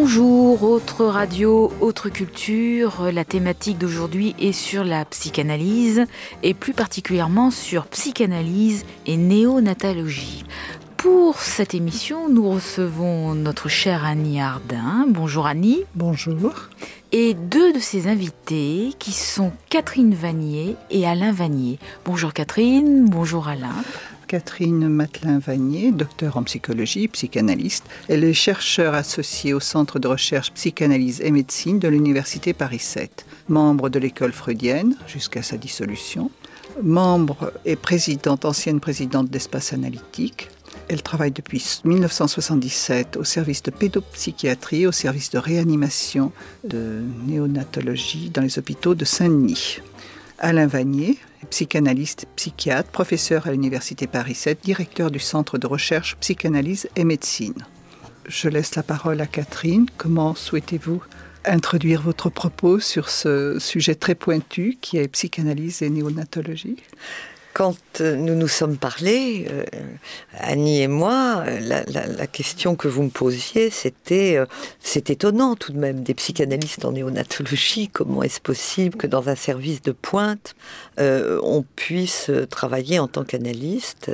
Bonjour, autre radio, autre culture. La thématique d'aujourd'hui est sur la psychanalyse et plus particulièrement sur psychanalyse et néonatologie. Pour cette émission, nous recevons notre chère Annie Ardin. Bonjour Annie. Bonjour. Et deux de ses invités qui sont Catherine Vanier et Alain Vanier. Bonjour Catherine, bonjour Alain. Catherine Matelin-Vanier, docteur en psychologie, psychanalyste. Elle est chercheure associée au Centre de recherche psychanalyse et médecine de l'Université Paris 7, membre de l'école freudienne jusqu'à sa dissolution, membre et présidente, ancienne présidente d'Espace Analytique, elle travaille depuis 1977 au service de pédopsychiatrie, au service de réanimation de néonatologie dans les hôpitaux de Saint-Denis. Alain Vanier, psychanalyste, psychiatre, professeur à l'Université Paris 7, directeur du Centre de recherche psychanalyse et médecine. Je laisse la parole à Catherine. Comment souhaitez-vous introduire votre propos sur ce sujet très pointu qui est psychanalyse et néonatologie? Quand euh, nous nous sommes parlé, euh, Annie et moi, la, question que vous me posiez, c'était, euh, c'est étonnant tout de même, des psychanalystes en néonatologie, comment est-ce possible que dans un service de pointe, on puisse travailler en tant qu'analyste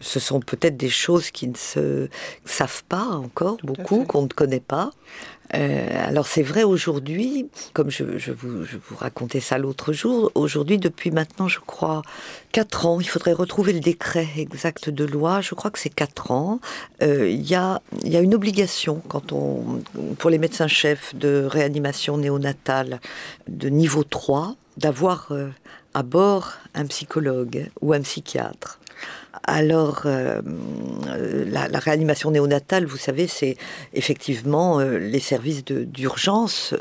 Ce sont peut-être des choses qui ne se savent pas encore beaucoup, qu'on ne connaît pas. Euh, alors c'est vrai aujourd'hui, comme je, vous, racontais ça l'autre jour, aujourd'hui depuis maintenant je crois 4 ans, il faudrait retrouver le décret exact de loi, je crois que c'est 4 ans, euh, il y, a, une obligation quand on, pour les médecins-chefs de réanimation néonatale de niveau 3 d'avoir euh, à bord un psychologue ou un psychiatre. Alors, euh, la, réanimation néonatale, vous savez, c'est effectivement euh, les services d'urgence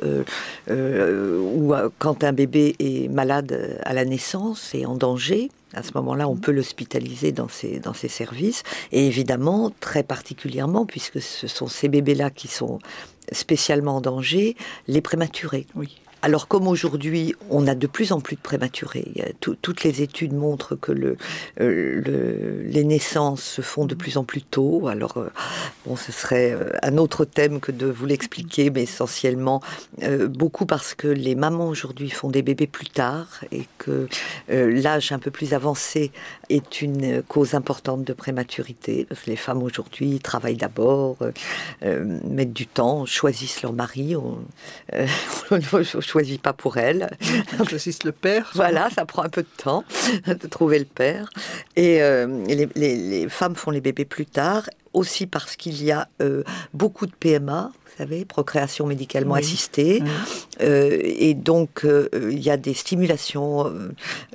euh, où quand un bébé est malade à la naissance et en danger, à ce moment-là, on peut l'hospitaliser dans ces, dans ces services. Et évidemment, très particulièrement, puisque ce sont ces bébés-là qui sont spécialement en danger, les prématurés. Oui. Alors comme aujourd'hui, on a de plus en plus de prématurés, toutes les études montrent que euh, le, les naissances se font de plus en plus tôt. Alors euh, bon, ce serait euh, un autre thème que de vous l'expliquer, mais essentiellement beaucoup parce que les mamans aujourd'hui font des bébés plus tard et que l'âge un peu plus avancé est une cause importante de prématurité. Les femmes aujourd'hui travaillent d'abord, mettent du temps, choisissent leur mari. choisit pas pour elle. Choisissent le père. voilà, ça prend un peu de temps de trouver le père. Et, euh, les, femmes font les bébés plus tard, aussi parce qu'il y a euh, beaucoup de PMA, vous savez, procréation médicalement assistée. Euh, et donc, il y a des stimulations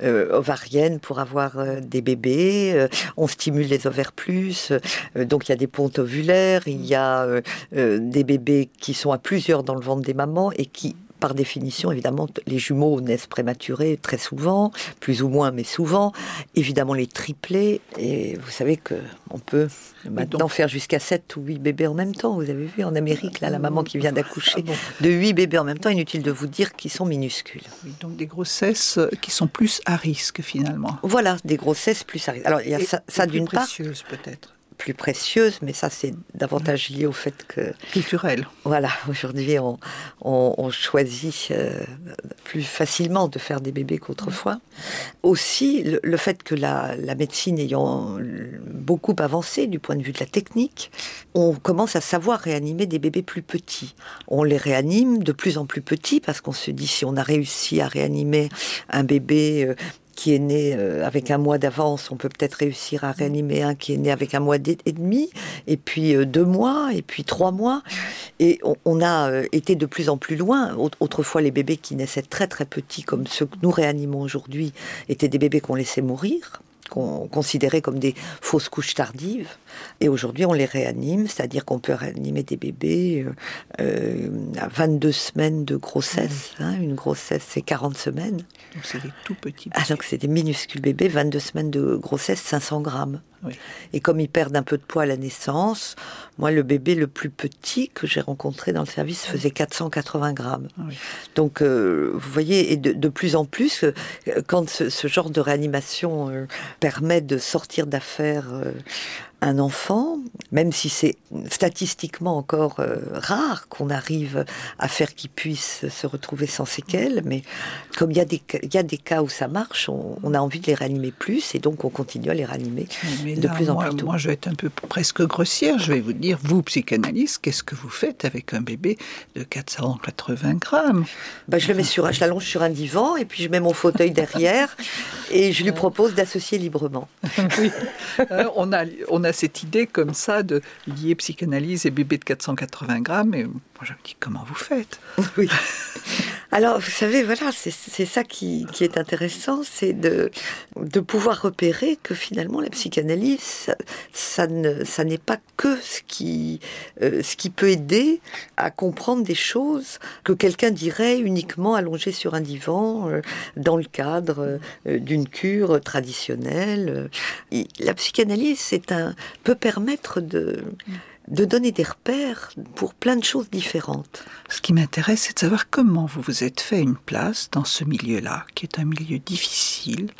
ovariennes pour avoir des bébés. on stimule les ovaires plus. donc, il y a des pontes ovulaires. Il y a des bébés qui sont à plusieurs dans le ventre des mamans et qui par définition, évidemment, les jumeaux naissent prématurés très souvent, plus ou moins, mais souvent. Évidemment, les triplés, et vous savez que on peut maintenant faire jusqu'à 7 ou 8 bébés en même temps. Vous avez vu en Amérique, là, la maman qui vient d'accoucher ah de 8 bébés en même temps, inutile de vous dire qu'ils sont minuscules. donc des grossesses qui sont plus à risque finalement. Voilà, des grossesses plus à risque. Alors il y a ça, ça d'une part. peut-être plus précieuse, mais ça c'est davantage lié au fait que... Culturel. Voilà, aujourd'hui on, on, choisit euh, plus facilement de faire des bébés qu'autrefois. Aussi le, fait que la, la, médecine ayant beaucoup avancé du point de vue de la technique, on commence à savoir réanimer des bébés plus petits. On les réanime de plus en plus petits parce qu'on se dit si on a réussi à réanimer un bébé euh, qui est né euh, avec un mois d'avance, on peut peut-être réussir à réanimer un qui est né avec un mois et demi, et puis euh, deux mois, et puis trois mois. Et on, a euh, été de plus en plus loin. Autrefois, les bébés qui naissaient très très petits, comme ceux que nous réanimons aujourd'hui, étaient des bébés qu'on laissait mourir qu'on considérait comme des fausses couches tardives. Et aujourd'hui, on les réanime, c'est-à-dire qu'on peut réanimer des bébés euh, à 22 semaines de grossesse. Hein. une grossesse, c'est 40 semaines. Donc, c'est des tout petits Ah, donc, c'est des minuscules bébés, 22 semaines de grossesse, 500 grammes. Et comme ils perdent un peu de poids à la naissance, moi, le bébé le plus petit que j'ai rencontré dans le service faisait 480 grammes. Donc, euh, vous voyez, et de, plus en plus, euh, quand ce, genre de réanimation euh, permet de sortir d'affaires un enfant, même si c'est statistiquement encore euh, rare qu'on arrive à faire qu'il puisse se retrouver sans séquelles, mais comme il y, a des, y a des cas où ça marche, on, a envie de les réanimer plus et donc on continue à les réanimer de plus en plus tôt. Moi, je vais être un peu presque grossière. Je vais vous dire, vous, psychanalyste, qu'est-ce que vous faites avec un bébé de 480 grammes? Ben, Je le mets sur, je l'allonge sur un divan et puis je mets mon fauteuil derrière et je lui propose d'associer librement. oui. Euh, on a, on a cette idée comme ça de lier psychanalyse et bébé de 480 grammes. Et moi, je me dis, comment vous faites? Oui. Alors, vous savez, voilà, c'est ça qui, est intéressant, c'est de, de pouvoir repérer que finalement la psychanalyse, ça, ne, ça n'est pas que ce qui, euh, ce qui peut aider à comprendre des choses que quelqu'un dirait uniquement allongé sur un divan euh, dans le cadre euh, d'une cure traditionnelle. la psychanalyse, c'est un, peut permettre de de donner des repères pour plein de choses différentes. Ce qui m'intéresse, c'est de savoir comment vous vous êtes fait une place dans ce milieu-là, qui est un milieu difficile,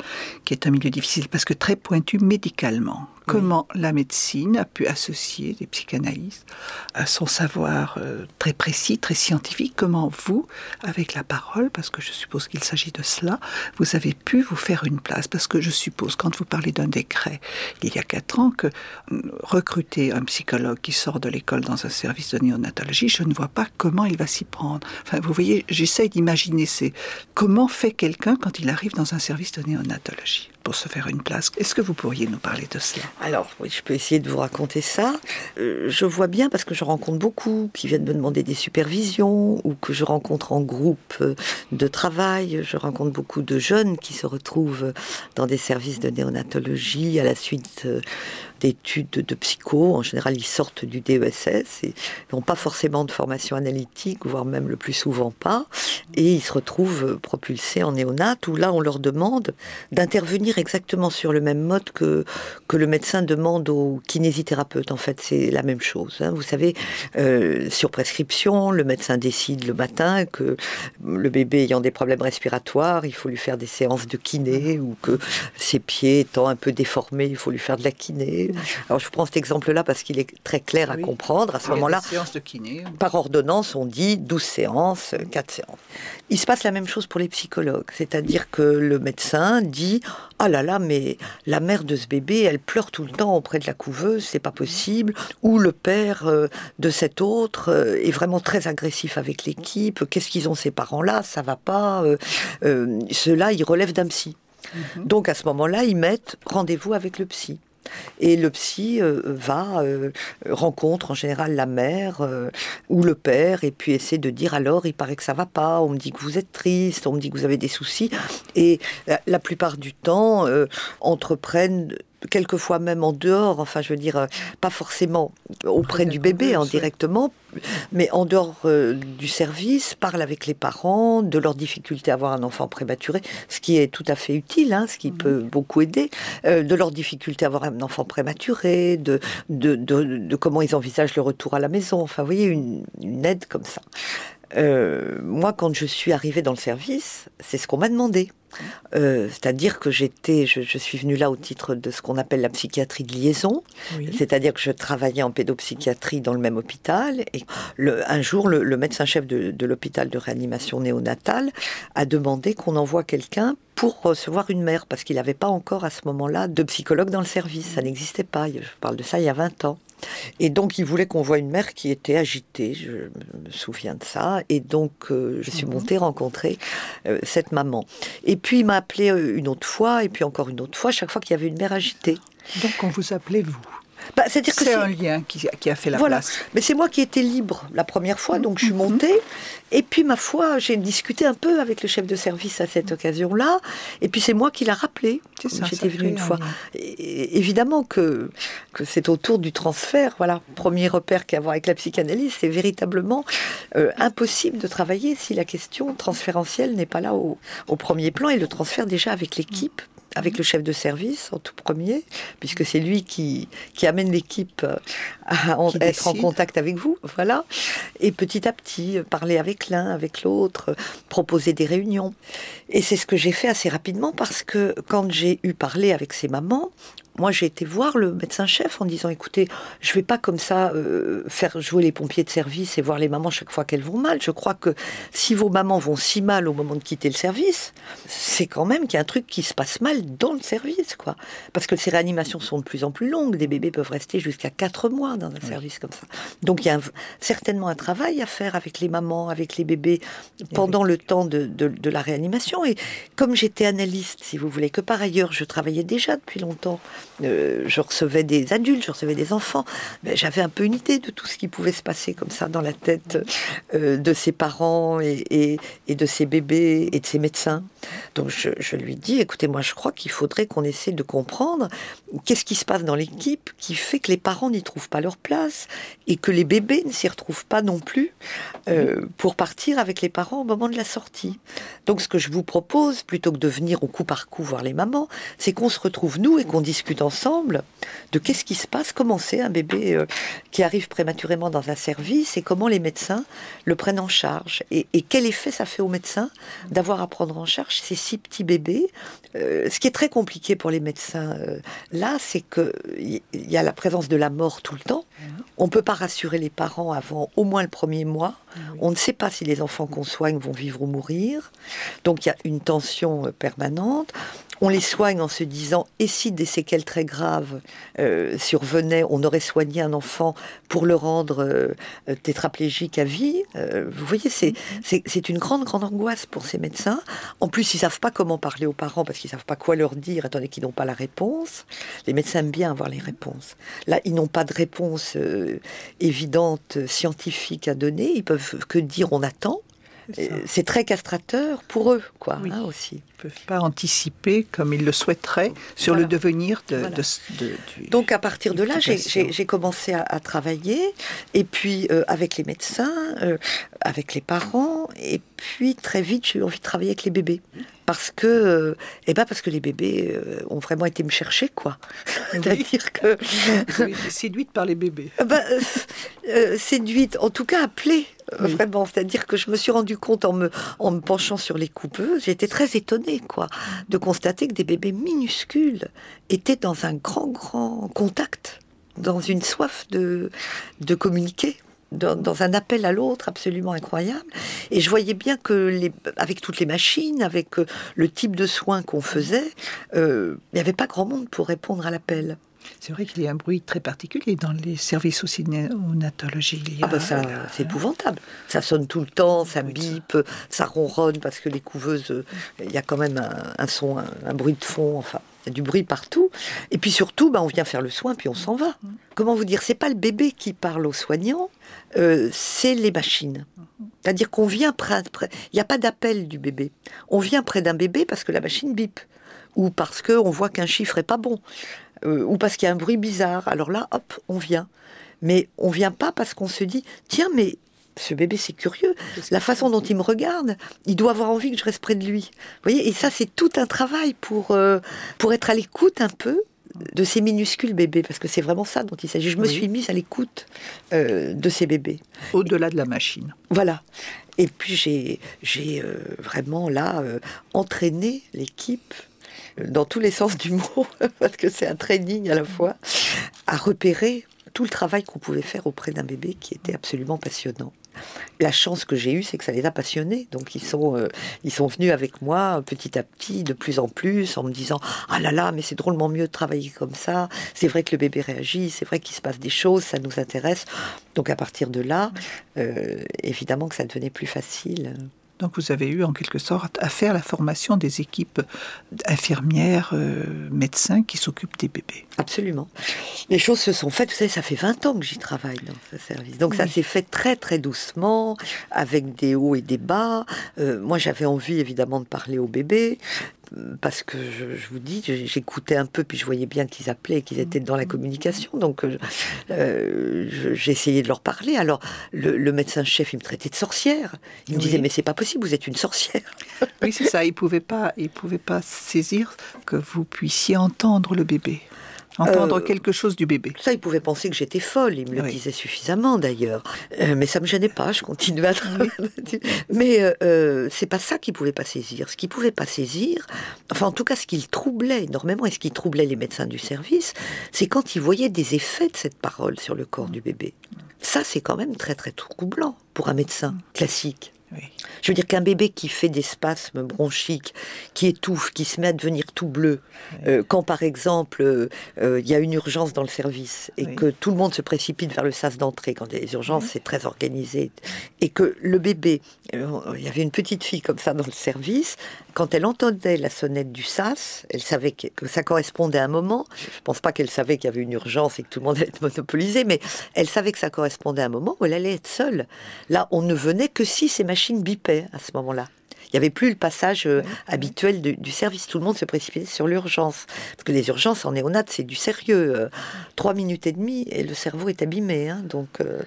qui est un milieu difficile parce que très pointu médicalement comment la médecine a pu associer des psychanalystes à son savoir euh, très précis, très scientifique, comment vous, avec la parole, parce que je suppose qu'il s'agit de cela, vous avez pu vous faire une place, parce que je suppose, quand vous parlez d'un décret, il y a quatre ans, que euh, recruter un psychologue qui sort de l'école dans un service de néonatologie, je ne vois pas comment il va s'y prendre. Enfin, vous voyez, j'essaye d'imaginer, c'est comment fait quelqu'un quand il arrive dans un service de néonatologie? Se faire une place. Est-ce que vous pourriez nous parler de cela? Alors, oui, je peux essayer de vous raconter ça. Euh, je vois bien, parce que je rencontre beaucoup qui viennent me demander des supervisions ou que je rencontre en groupe euh, de travail. Je rencontre beaucoup de jeunes qui se retrouvent dans des services de néonatologie à la suite euh, d'études de psycho. En général, ils sortent du DESS et n'ont pas forcément de formation analytique, voire même le plus souvent pas. Et ils se retrouvent propulsés en néonat, où là, on leur demande d'intervenir exactement sur le même mode que, que le médecin demande au kinésithérapeute. En fait, c'est la même chose. Hein. Vous savez, euh, sur prescription, le médecin décide le matin que le bébé ayant des problèmes respiratoires, il faut lui faire des séances de kiné, ou que ses pieds étant un peu déformés, il faut lui faire de la kiné alors je prends cet exemple-là parce qu'il est très clair à comprendre. À ce moment-là, par ordonnance, on dit 12 séances, 4 séances. Il se passe la même chose pour les psychologues, c'est-à-dire que le médecin dit ah là là, mais la mère de ce bébé, elle pleure tout le temps auprès de la couveuse, c'est pas possible. Ou le père euh, de cet autre euh, est vraiment très agressif avec l'équipe. Qu'est-ce qu'ils ont ces parents-là? Ça va pas. Euh, Ceux-là, ils relèvent d'un psy. Mhm. Donc à ce moment-là, ils mettent rendez-vous avec le psy. Et le psy euh, va, euh, rencontre en général la mère euh, ou le père, et puis essaie de dire alors, il paraît que ça va pas, on me dit que vous êtes triste, on me dit que vous avez des soucis. Et la plupart du temps, entreprennent quelquefois même en dehors, enfin je veux dire, pas forcément auprès du bébé en directement, mais en dehors euh, du service, parle avec les parents de leurs difficultés à avoir un enfant prématuré, ce qui est tout à fait utile, hein, ce qui peut beaucoup aider, euh, de leurs difficultés à avoir un enfant prématuré, de de, de, comment ils envisagent le retour à la maison, enfin vous voyez, une, une aide comme ça. Euh, moi, quand je suis arrivée dans le service, c'est ce qu'on m'a demandé. Euh, c'est-à-dire que j'étais, je, suis venue là au titre de ce qu'on appelle la psychiatrie de liaison, c'est-à-dire que je travaillais en pédopsychiatrie dans le même hôpital. Et un jour, le, médecin-chef de, de l'hôpital de réanimation néonatale a demandé qu'on envoie quelqu'un pour recevoir une mère, parce qu'il n'avait pas encore à ce moment-là de psychologue dans le service, ça n'existait pas. Je parle de ça il y a 20 ans. Et donc, il voulait qu'on voit une mère qui était agitée, je me souviens de ça. Et donc, euh, je suis montée rencontrer euh, cette maman. Et puis, il m'a appelé euh, une autre fois, et puis encore une autre fois, chaque fois qu'il y avait une mère agitée. Donc, on vous appelait vous bah, c'est-à-dire que c'est un lien qui, a fait la voilà. place. Mais c'est moi qui étais libre la première fois, donc je suis mhm. montée. Et puis, ma foi, j'ai discuté un peu avec le chef de service à cette occasion-là. Et puis, c'est moi qui l'a rappelé. J'étais venue une fois. évidemment que, que c'est autour du transfert. Voilà, premier repère qu'à avoir avec la psychanalyse, c'est véritablement euh, impossible de travailler si la question transférentielle n'est pas là au, au, premier plan. Et le transfert déjà avec l'équipe avec le chef de service en tout premier, puisque c'est lui qui, qui amène l'équipe à être en contact avec vous, voilà. Et petit à petit, parler avec l'un, avec l'autre, proposer des réunions. Et c'est ce que j'ai fait assez rapidement parce que quand j'ai eu parlé avec ces mamans, moi j'ai été voir le médecin-chef en disant écoutez, je vais pas comme ça euh, faire jouer les pompiers de service et voir les mamans chaque fois qu'elles vont mal. Je crois que si vos mamans vont si mal au moment de quitter le service, c'est quand même qu'il y a un truc qui se passe mal dans le service, quoi. Parce que ces réanimations sont de plus en plus longues. Des bébés peuvent rester jusqu'à 4 mois dans un service comme ça. Donc il y a certainement un travail à faire avec les mamans, avec les bébés pendant le temps de, de la réanimation. Et comme j'étais analyste, si vous voulez, que par ailleurs je travaillais déjà depuis longtemps euh, je recevais des adultes, je recevais des enfants. J'avais un peu une idée de tout ce qui pouvait se passer comme ça dans la tête euh, de ses parents et, de ses bébés et de ses médecins. Donc je, lui dis, écoutez, moi je crois qu'il faudrait qu'on essaie de comprendre qu'est-ce qui se passe dans l'équipe qui fait que les parents n'y trouvent pas leur place et que les bébés ne s'y retrouvent pas non plus euh, pour partir avec les parents au moment de la sortie. Donc ce que je vous propose, plutôt que de venir au coup par coup voir les mamans, c'est qu'on se retrouve nous et qu'on discute ensemble de qu'est-ce qui se passe, comment c'est un bébé euh, qui arrive prématurément dans un service et comment les médecins le prennent en charge et, quel effet ça fait aux médecins d'avoir à prendre en charge ces six petits bébés. Euh, ce qui est très compliqué pour les médecins euh, là, c'est qu'il y a la présence de la mort tout le temps. On ne peut pas rassurer les parents avant au moins le premier mois. On ne sait pas si les enfants qu'on soigne vont vivre ou mourir. Donc il y a une tension permanente on les soigne en se disant et si des séquelles très graves euh, survenaient, on aurait soigné un enfant pour le rendre euh, tétraplégique à vie? Euh, vous voyez, c'est, c'est, une grande, grande angoisse pour ces médecins. En plus, ils savent pas comment parler aux parents parce qu'ils savent pas quoi leur dire, étant donné qu'ils n'ont pas la réponse. Les médecins aiment bien avoir les réponses. Là, ils n'ont pas de réponse évidente, scientifique à donner. Ils peuvent que dire on attend. C'est très castrateur pour eux, quoi, hein, aussi. Ils ne peuvent pas anticiper comme ils le souhaiteraient sur le devenir de, Donc à partir de là, j'ai commencé à, travailler, et puis euh, avec les médecins, euh, avec les parents, et puis très vite j'ai eu envie de travailler avec les bébés. Parce que, euh, eh ben parce que les bébés ont vraiment été me chercher, quoi. C'est-à-dire que. séduite par les bébés. Ben, séduite, en tout cas appelée Vraiment, c'est-à-dire que je me suis rendu compte en me, en penchant sur les coupeuses, j'étais très étonnée, quoi, de constater que des bébés minuscules étaient dans un grand, grand contact, dans une soif de, de communiquer. Dans, un appel à l'autre absolument incroyable. Et je voyais bien que, les, avec toutes les machines, avec euh, le type de soins qu'on faisait, euh, il n'y avait pas grand monde pour répondre à l'appel. C'est vrai qu'il y a un bruit très particulier dans les services aussi néonatologie. Ah bah ça, c'est épouvantable. Ça sonne tout le temps, ça bipe, ça ronronne parce que les couveuses, il y a quand même un, son, un, bruit de fond, enfin, il y a du bruit partout. Et puis surtout, bah, on vient faire le soin puis on s'en va. Comment vous dire C'est pas le bébé qui parle aux soignants, euh, c'est les machines. C'est-à-dire qu'on vient près, il n'y a pas d'appel du bébé. On vient près d'un bébé parce que la machine bip ou parce qu'on voit qu'un chiffre est pas bon. Euh, ou parce qu'il y a un bruit bizarre. Alors là, hop, on vient. Mais on vient pas parce qu'on se dit, tiens, mais ce bébé, c'est curieux. La façon dont il me regarde, il doit avoir envie que je reste près de lui. Vous voyez, et ça, c'est tout un travail pour, euh, pour être à l'écoute un peu de ces minuscules bébés, parce que c'est vraiment ça dont il s'agit. Je me suis mise à l'écoute euh, de ces bébés. Au-delà de la machine. Voilà. Et puis j'ai vraiment là entraîné l'équipe dans tous les sens du mot, parce que c'est un training à la fois, à repérer tout le travail qu'on pouvait faire auprès d'un bébé qui était absolument passionnant. La chance que j'ai eue, c'est que ça les a passionnés. Donc ils sont, euh, ils sont venus avec moi petit à petit, de plus en plus, en me disant ah là là, mais c'est drôlement mieux de travailler comme ça. C'est vrai que le bébé réagit, c'est vrai qu'il se passe des choses, ça nous intéresse. Donc à partir de là, euh, évidemment que ça devenait plus facile. Donc vous avez eu en quelque sorte à faire la formation des équipes infirmières, euh, médecins qui s'occupent des bébés. Absolument. Les choses se sont faites, vous savez, ça fait 20 ans que j'y travaille dans ce service. Donc ça s'est fait très très doucement, avec des hauts et des bas. Euh, moi j'avais envie évidemment de parler aux bébés parce que je, vous dis, j'écoutais un peu, puis je voyais bien qu'ils appelaient, qu'ils étaient dans la communication, donc euh, euh j'essayais de leur parler. Alors le, médecin-chef, il me traitait de sorcière. Il me disait mais c'est pas possible, vous êtes une sorcière. Oui, c'est ça. Il pouvait pas, il pouvait pas saisir que vous puissiez entendre le bébé. Entendre euh, quelque chose du bébé. Ça, il pouvait penser que j'étais folle. Il me le disait suffisamment d'ailleurs. Euh, mais ça me gênait pas. Je continuais à travailler. mais euh, c'est pas ça qu'il pouvait pas saisir. Ce qu'il pouvait pas saisir, enfin en tout cas ce qu'il troublait énormément et ce qui troublait les médecins du service, c'est quand ils voyaient des effets de cette parole sur le corps du bébé. Ça, c'est quand même très très troublant pour un médecin classique. Je veux dire qu'un bébé qui fait des spasmes bronchiques, qui étouffe, qui se met à devenir tout bleu, euh, quand par exemple euh, euh, il y a une urgence dans le service et que tout le monde se précipite vers le sas d'entrée, quand il y a des urgences c'est très organisé, et que le bébé, il y avait une petite fille comme ça dans le service, quand elle entendait la sonnette du sas, elle savait que, ça correspondait à un moment. Je ne pense pas qu'elle savait qu'il y avait une urgence et que tout le monde allait être monopolisé, mais elle savait que ça correspondait à un moment où elle allait être seule. Là, on ne venait que si ces machines bipaient à ce moment-là. Il n'y avait plus le passage euh, habituel du, service. Tout le monde se précipitait sur l'urgence. Parce que les urgences en néonat, c'est du sérieux. Euh, trois minutes et demie et le cerveau est abîmé. Hein. Donc, euh,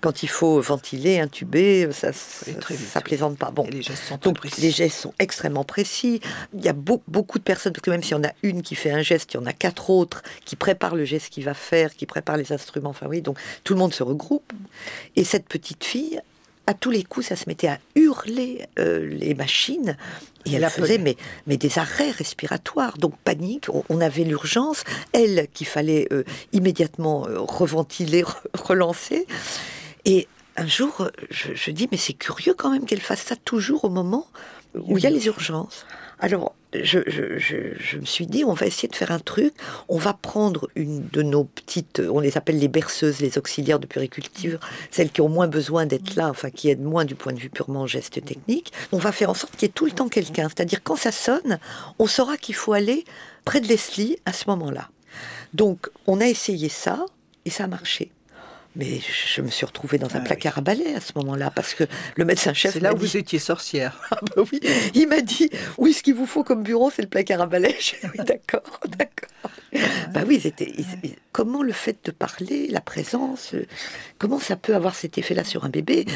quand il faut ventiler, intuber, ça, ça, plaisante pas. Bon, les gestes sont donc, les gestes sont extrêmement précis. Il y a beaucoup de personnes, parce que même s'il y en a une qui fait un geste, il y en a quatre autres qui préparent le geste qu'il va faire, qui préparent les instruments. Enfin oui, donc tout le monde se regroupe. Et cette petite fille, à tous les coups, ça se mettait à hurler euh, les machines. Et elle faisait mais, mais des arrêts respiratoires, donc panique. On, avait l'urgence, elle qu'il fallait euh, immédiatement euh, reventiler, relancer. Et un jour, je, je dis mais c'est curieux quand même qu'elle fasse ça toujours au moment où il y a les urgences. Alors, je, me suis dit, on va essayer de faire un truc. On va prendre une de nos petites, on les appelle les berceuses, les auxiliaires de puriculture, celles qui ont moins besoin d'être là, enfin qui aident moins du point de vue purement geste technique. On va faire en sorte qu'il y ait tout le temps quelqu'un. C'est-à-dire, quand ça sonne, on saura qu'il faut aller près de Leslie à ce moment-là. Donc, on a essayé ça et ça a marché. Mais je me suis retrouvée dans un ah placard à balai à ce moment-là, parce que le médecin-chef. C'est là où vous étiez sorcière. Ah bah oui. Il m'a dit Oui, ce qu'il vous faut comme bureau, c'est le placard à balai. oui, d'accord, d'accord. Bah oui, c'était. Comment le fait de parler, la présence, euh, comment ça peut avoir cet effet-là sur un bébé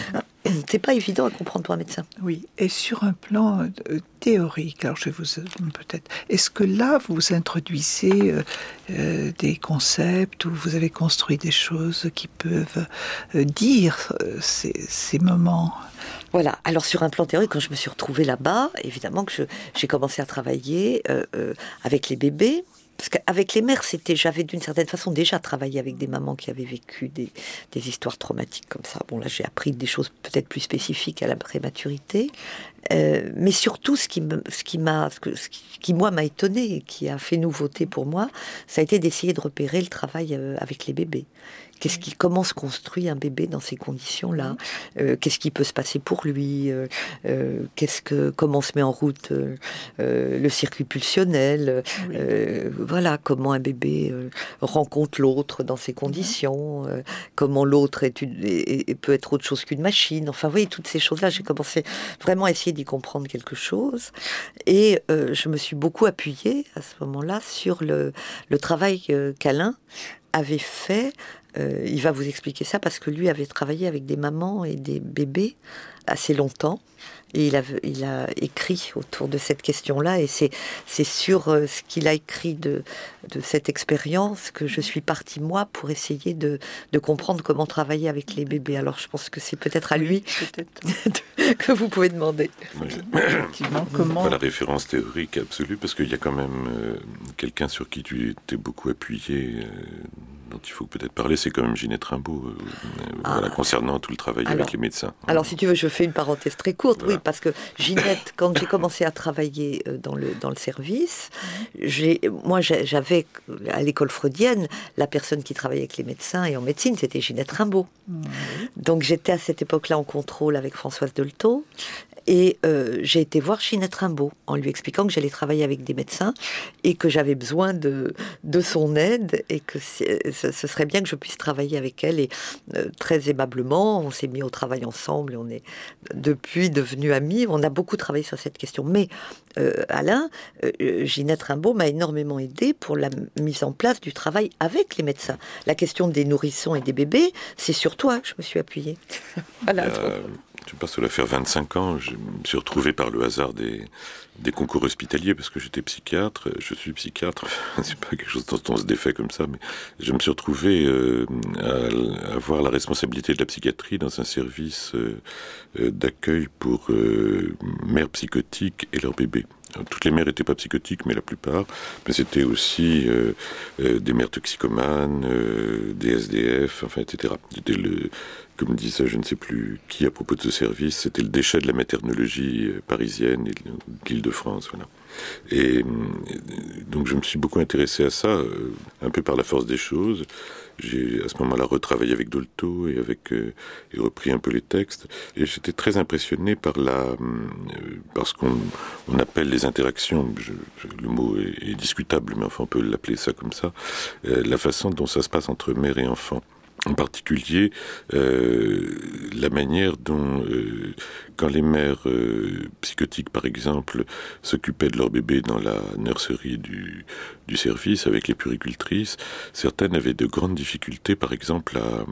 C'est pas évident à comprendre pour un médecin. Oui, et sur un plan euh, théorique, alors je vais vous peut-être. Est-ce que là vous introduisez euh, des concepts ou vous avez construit des choses qui peuvent dire ces, moments? Voilà. Alors sur un plan théorique, quand je me suis retrouvée là-bas, évidemment que j'ai commencé à travailler avec les bébés parce qu'avec les mères, c'était, j'avais d'une certaine façon déjà travaillé avec des mamans qui avaient vécu des, histoires traumatiques comme ça. Bon, là, j'ai appris des choses peut-être plus spécifiques à la prématurité, euh, mais surtout, ce qui, m'a, moi m'a étonné qui a fait nouveauté pour moi, ça a été d'essayer de repérer le travail euh, avec les bébés. Qu'est-ce qui, comment se construit un bébé dans ces conditions-là? Euh, Qu'est-ce qui peut se passer pour lui? Qu'est-ce que, comment se met en route le circuit pulsionnel? Voilà, comment un bébé rencontre l'autre dans ces conditions Comment l'autre peut être autre chose qu'une machine. Enfin, vous voyez, toutes ces choses-là, j'ai commencé vraiment à essayer d'y comprendre quelque chose. Et euh, je me suis beaucoup appuyée à ce moment-là sur le, le travail qu'Alain avait fait. Euh, il va vous expliquer ça parce que lui avait travaillé avec des mamans et des bébés assez longtemps. Et il a, il a écrit autour de cette question-là, et c'est, sur euh, ce qu'il a écrit de, de cette expérience que je suis partie, moi, pour essayer de, de comprendre comment travailler avec les bébés. Alors je pense que c'est peut-être à lui que vous pouvez demander. comment... Pas la référence théorique absolue, parce qu'il y a quand même euh, quelqu'un sur qui tu étais beaucoup appuyé. Euh, dont il faut peut-être parler, c'est quand même Ginette Rimbaud, ah. concernant tout le travail avec les médecins. Alors, si tu veux, je fais une parenthèse très courte. Oui, parce que Ginette, quand j'ai commencé à travailler euh, dans le, dans le service, moi j'avais à l'école freudienne, la personne qui travaillait avec les médecins et en médecine, c'était Ginette Rimbaud. Donc j'étais à cette époque-là en contrôle avec Françoise Dolto. Et euh, j'ai été voir Ginette Rimbaud en lui expliquant que j'allais travailler avec des médecins et que j'avais besoin de, de son aide et que ce, serait bien que je puisse travailler avec elle. Et euh, très aimablement, on s'est mis au travail ensemble et on est depuis devenus amis. On a beaucoup travaillé sur cette question. Mais euh, Alain, Ginette Rimbaud m'a énormément aidé pour la mise en place du travail avec les médecins. La question des nourrissons et des bébés, c'est sur toi que je me suis appuyée. voilà je pas, ça doit faire 25 ans, je me suis retrouvé par le hasard des, des concours hospitaliers parce que j'étais psychiatre, je suis psychiatre, c'est pas quelque chose dont on se défait comme ça, mais je me suis retrouvé euh, à, avoir la responsabilité de la psychiatrie dans un service euh, euh, d'accueil pour mères psychotiques et leurs bébés. Toutes les mères n'étaient pas psychotiques, mais la plupart. Mais c'était aussi des mères toxicomanes, des SDF, enfin, etc. C'était le, comme disait je ne sais plus qui à propos de ce service, c'était le déchet de la maternologie euh, parisienne et de l'Île-de-France. Voilà. Et euh, donc je me suis beaucoup intéressé à ça, euh, un peu par la force des choses. J'ai à ce moment-là retravaillé avec Dolto et avec et repris un peu les textes. Et j'étais très impressionné par la par ce qu'on on appelle les interactions. le mot est, est, discutable, mais enfin on peut l'appeler ça comme ça. la façon dont ça se passe entre mère et enfant en particulier euh, la manière dont, euh, quand les mères euh, psychotiques, par exemple, s'occupaient de leur bébé dans la nurserie du, du service avec les puricultrices, certaines avaient de grandes difficultés, par exemple, à,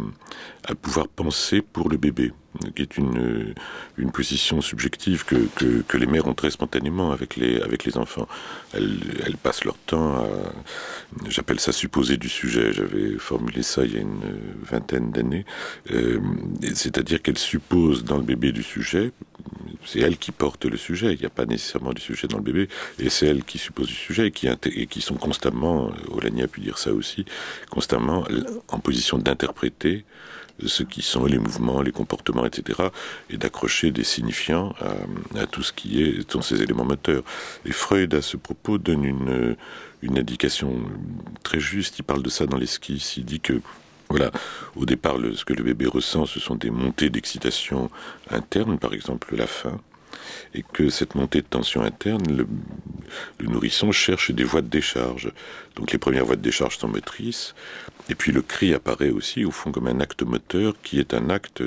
à pouvoir penser pour le bébé qui est une, une position subjective que, que, les mères ont très spontanément avec les, avec les enfants. Elles, elles passent leur temps à, j'appelle ça supposer du sujet, j'avais formulé ça il y a une vingtaine d'années, euh, c'est-à-dire qu'elles supposent dans le bébé du sujet, c'est elles qui portent le sujet, il n'y a pas nécessairement du sujet dans le bébé, et c'est elles qui supposent du sujet et qui, et qui sont constamment, Olania a pu dire ça aussi, constamment en position d'interpréter ce qui sont les mouvements, les comportements, etc., et d'accrocher des signifiants à, tout ce qui est sont ces éléments moteurs. Et Freud, à ce propos, donne une, une indication très juste. Il parle de ça dans l'esquisse. Il dit que voilà, au départ, ce que le bébé ressent, ce sont des montées d'excitation interne, par exemple la faim, et que cette montée de tension interne, le, nourrisson cherche des voies de décharge. Donc les premières voies de décharge sont motrices, et puis le cri apparaît aussi, au fond, comme un acte moteur qui est un acte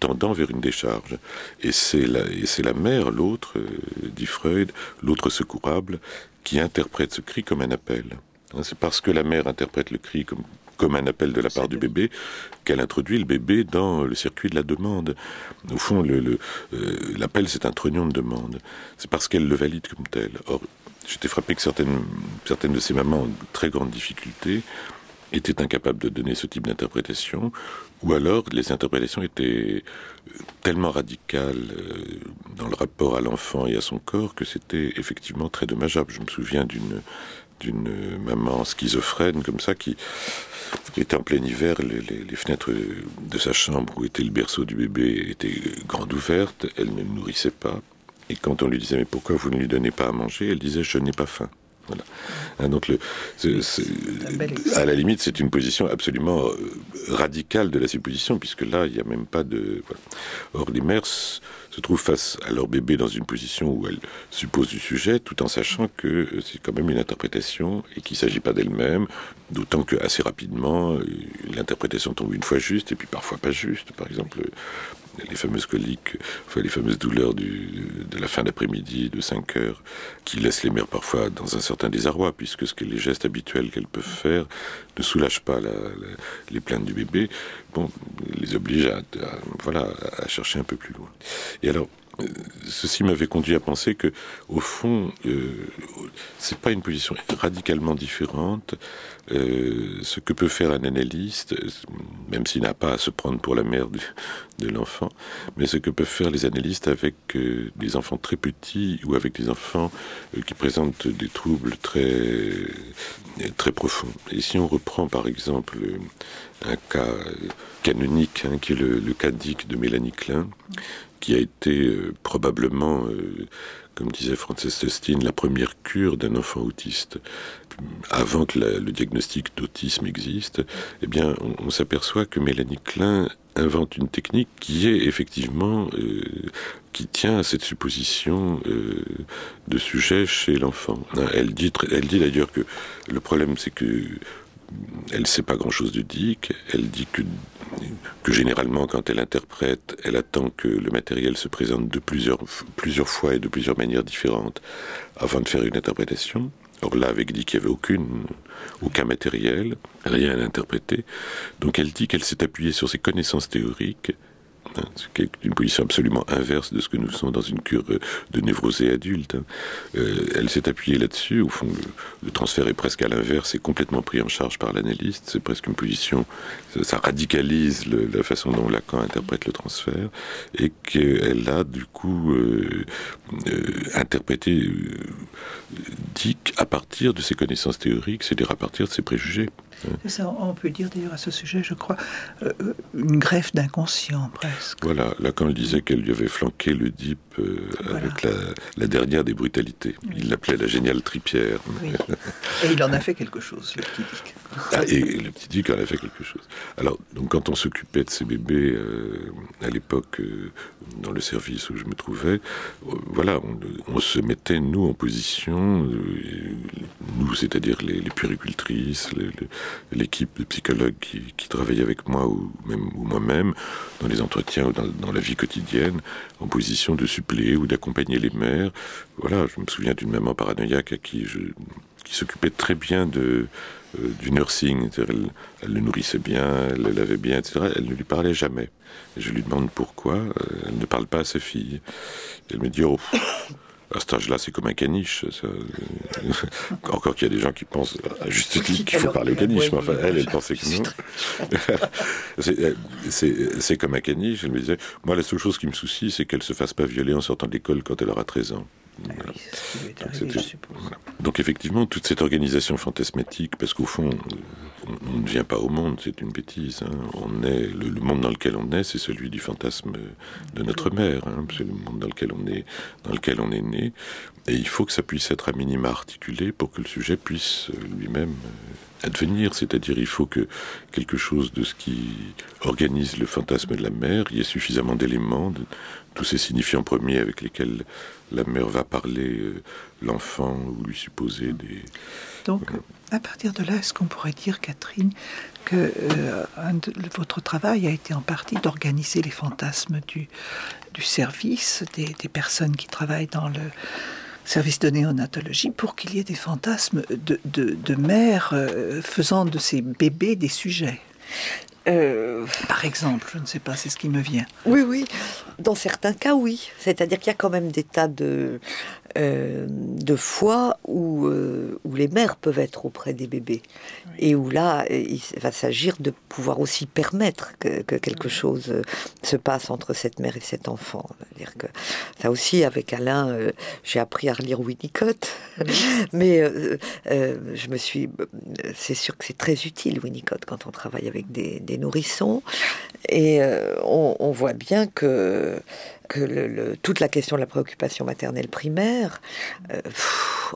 tendant vers une décharge. Et c'est la, et c'est la mère, l'autre, euh, dit Freud, l'autre secourable, qui interprète ce cri comme un appel. Hein, c'est parce que la mère interprète le cri comme, comme un appel de la part du bébé qu'elle introduit le bébé dans le circuit de la demande. Au fond, le, le, euh, l'appel, c'est un trognon de demande. C'est parce qu'elle le valide comme tel. Or, j'étais frappé que certaines, certaines de ces mamans ont de très grandes difficultés étaient incapables de donner ce type d'interprétation, ou alors les interprétations étaient euh, tellement radicales euh, dans le rapport à l'enfant et à son corps que c'était effectivement très dommageable. Je me souviens d'une d'une maman schizophrène comme ça qui, était en plein hiver, les, les, fenêtres de sa chambre où était le berceau du bébé étaient grandes ouvertes, elle ne nourrissait pas. Et quand on lui disait mais pourquoi vous ne lui donnez pas à manger, elle disait je n'ai pas faim. Voilà. Hein, donc, le, à la limite, c'est une position absolument euh, radicale de la supposition, puisque là, il n'y a même pas de. Voilà. Or, les mères se trouvent face à leur bébé dans une position où elles supposent du sujet, tout en sachant que euh, c'est quand même une interprétation et qu'il ne s'agit pas d'elle-même, d'autant que assez rapidement, euh, l'interprétation tombe une fois juste et puis parfois pas juste. Par exemple, les fameuses coliques, enfin les fameuses douleurs de la fin d'après-midi, de 5 heures, qui laissent les mères parfois dans un certain désarroi, puisque ce que les gestes habituels qu'elles peuvent faire ne soulagent pas les plaintes du bébé, bon, les oblige à, voilà, à chercher un peu plus loin. Et alors, euh, ceci m'avait conduit à penser que, au fond, euh, c'est pas une position radicalement différente. Euh, ce que peut faire un analyste, même s'il n'a pas à se prendre pour la mère de, l'enfant, mais ce que peuvent faire les analystes avec euh, des enfants très petits ou avec des enfants euh, qui présentent des troubles très très profonds. Et si on reprend par exemple un cas canonique, hein, qui est le, le cas d'Ic de Mélanie Klein, qui a été probablement, comme disait Frances Testine, la première cure d'un enfant autiste. Avant que le diagnostic d'autisme existe, eh bien, on, s'aperçoit que Mélanie Klein invente une technique qui est effectivement euh, qui tient à cette supposition de sujet chez l'enfant. Elle dit d'ailleurs que le problème c'est que elle ne sait pas grand-chose de Dick. Elle dit que, généralement, quand elle interprète, elle attend que le matériel se présente de plusieurs, fois et de plusieurs manières différentes avant de faire une interprétation. Or là, avec Dick, il n'y avait aucun matériel, rien à interpréter. Donc elle dit qu'elle s'est appuyée sur ses connaissances théoriques Hein, une position absolument inverse de ce que nous sommes dans une cure de névrosée adulte. Hein. Euh, elle s'est appuyée là-dessus. Au fond, le, transfert est presque à l'inverse, c'est complètement pris en charge par l'analyste. C'est presque une position, ça, radicalise la façon dont Lacan interprète le transfert et qu'elle a du coup euh, euh, interprété Dick à partir de ses connaissances théoriques, c'est-à-dire à partir de ses préjugés. Ça, on peut dire d'ailleurs à ce sujet, je crois, euh, une greffe d'inconscient presque. Voilà, Lacan disait qu'elle lui avait flanqué le dip euh, avec la, dernière des brutalités. Il l'appelait la géniale tripière. Et il en a fait quelque chose, le petit Dick. Ah, et le petit Dick en a fait quelque chose. Alors, donc, quand on s'occupait de ces bébés euh, à l'époque, dans le service où je me trouvais, voilà, on, se mettait, nous, en position, nous, c'est-à-dire les, les l'équipe de psychologues qui, qui travaillait avec moi ou même moi-même dans les entretiens ou dans, la vie quotidienne, en position de suppléer ou d'accompagner les mères. Voilà, je me souviens d'une maman paranoïaque à qui je qui s'occupait très bien de euh, du nursing, elle, elle, le nourrissait bien, elle le lavait bien, etc. Elle ne lui parlait jamais. Et je lui demande pourquoi. Euh, elle ne parle pas à sa fille. Elle me dit oh, à cet âge-là, c'est comme un caniche. Encore qu'il y a des gens qui pensent à juste titre qu'il faut parler au caniche, mais enfin, elle, elle pensait que non. c'est comme un caniche. Elle me disait, moi, la seule chose qui me soucie, c'est qu'elle se fasse pas violer en sortant de l'école quand elle aura 13 ans. Donc effectivement, toute cette organisation fantasmatique, parce qu'au fond, on, ne vient pas au monde, c'est une bêtise. Hein. On est le, monde dans lequel on est, c'est celui du fantasme de notre mère. Hein. C'est le monde dans lequel on est, dans lequel on est né. Et il faut que ça puisse être à minima articulé pour que le sujet puisse lui-même euh, advenir. C'est-à-dire, il faut que quelque chose de ce qui organise le fantasme de la mère, il y ait suffisamment d'éléments, de, tous ces signifiants premiers avec lesquels la mère va parler euh, l'enfant ou lui supposer des... Donc, à partir de là, est-ce qu'on pourrait dire, Catherine, que euh, votre travail a été en partie d'organiser les fantasmes du, du service, des, personnes qui travaillent dans le service de néonatologie, pour qu'il y ait des fantasmes de, de, mères euh, faisant de ces bébés des sujets? Euh, Par exemple, je ne sais pas, c'est ce qui me vient. Oui, oui. Dans certains cas, oui. C'est-à-dire qu'il y a quand même des tas de, euh, de fois où, euh, où les mères peuvent être auprès des bébés. Et où là, il va s'agir de pouvoir aussi permettre que, quelque chose se passe entre cette mère et cet enfant. -dire que ça aussi, avec Alain, j'ai appris à relire Winnicott. Mais je me suis. C'est sûr que c'est très utile, Winnicott, quand on travaille avec des nourrissons. Et euh, on, voit bien que, que toute la question de la préoccupation maternelle primaire, euh,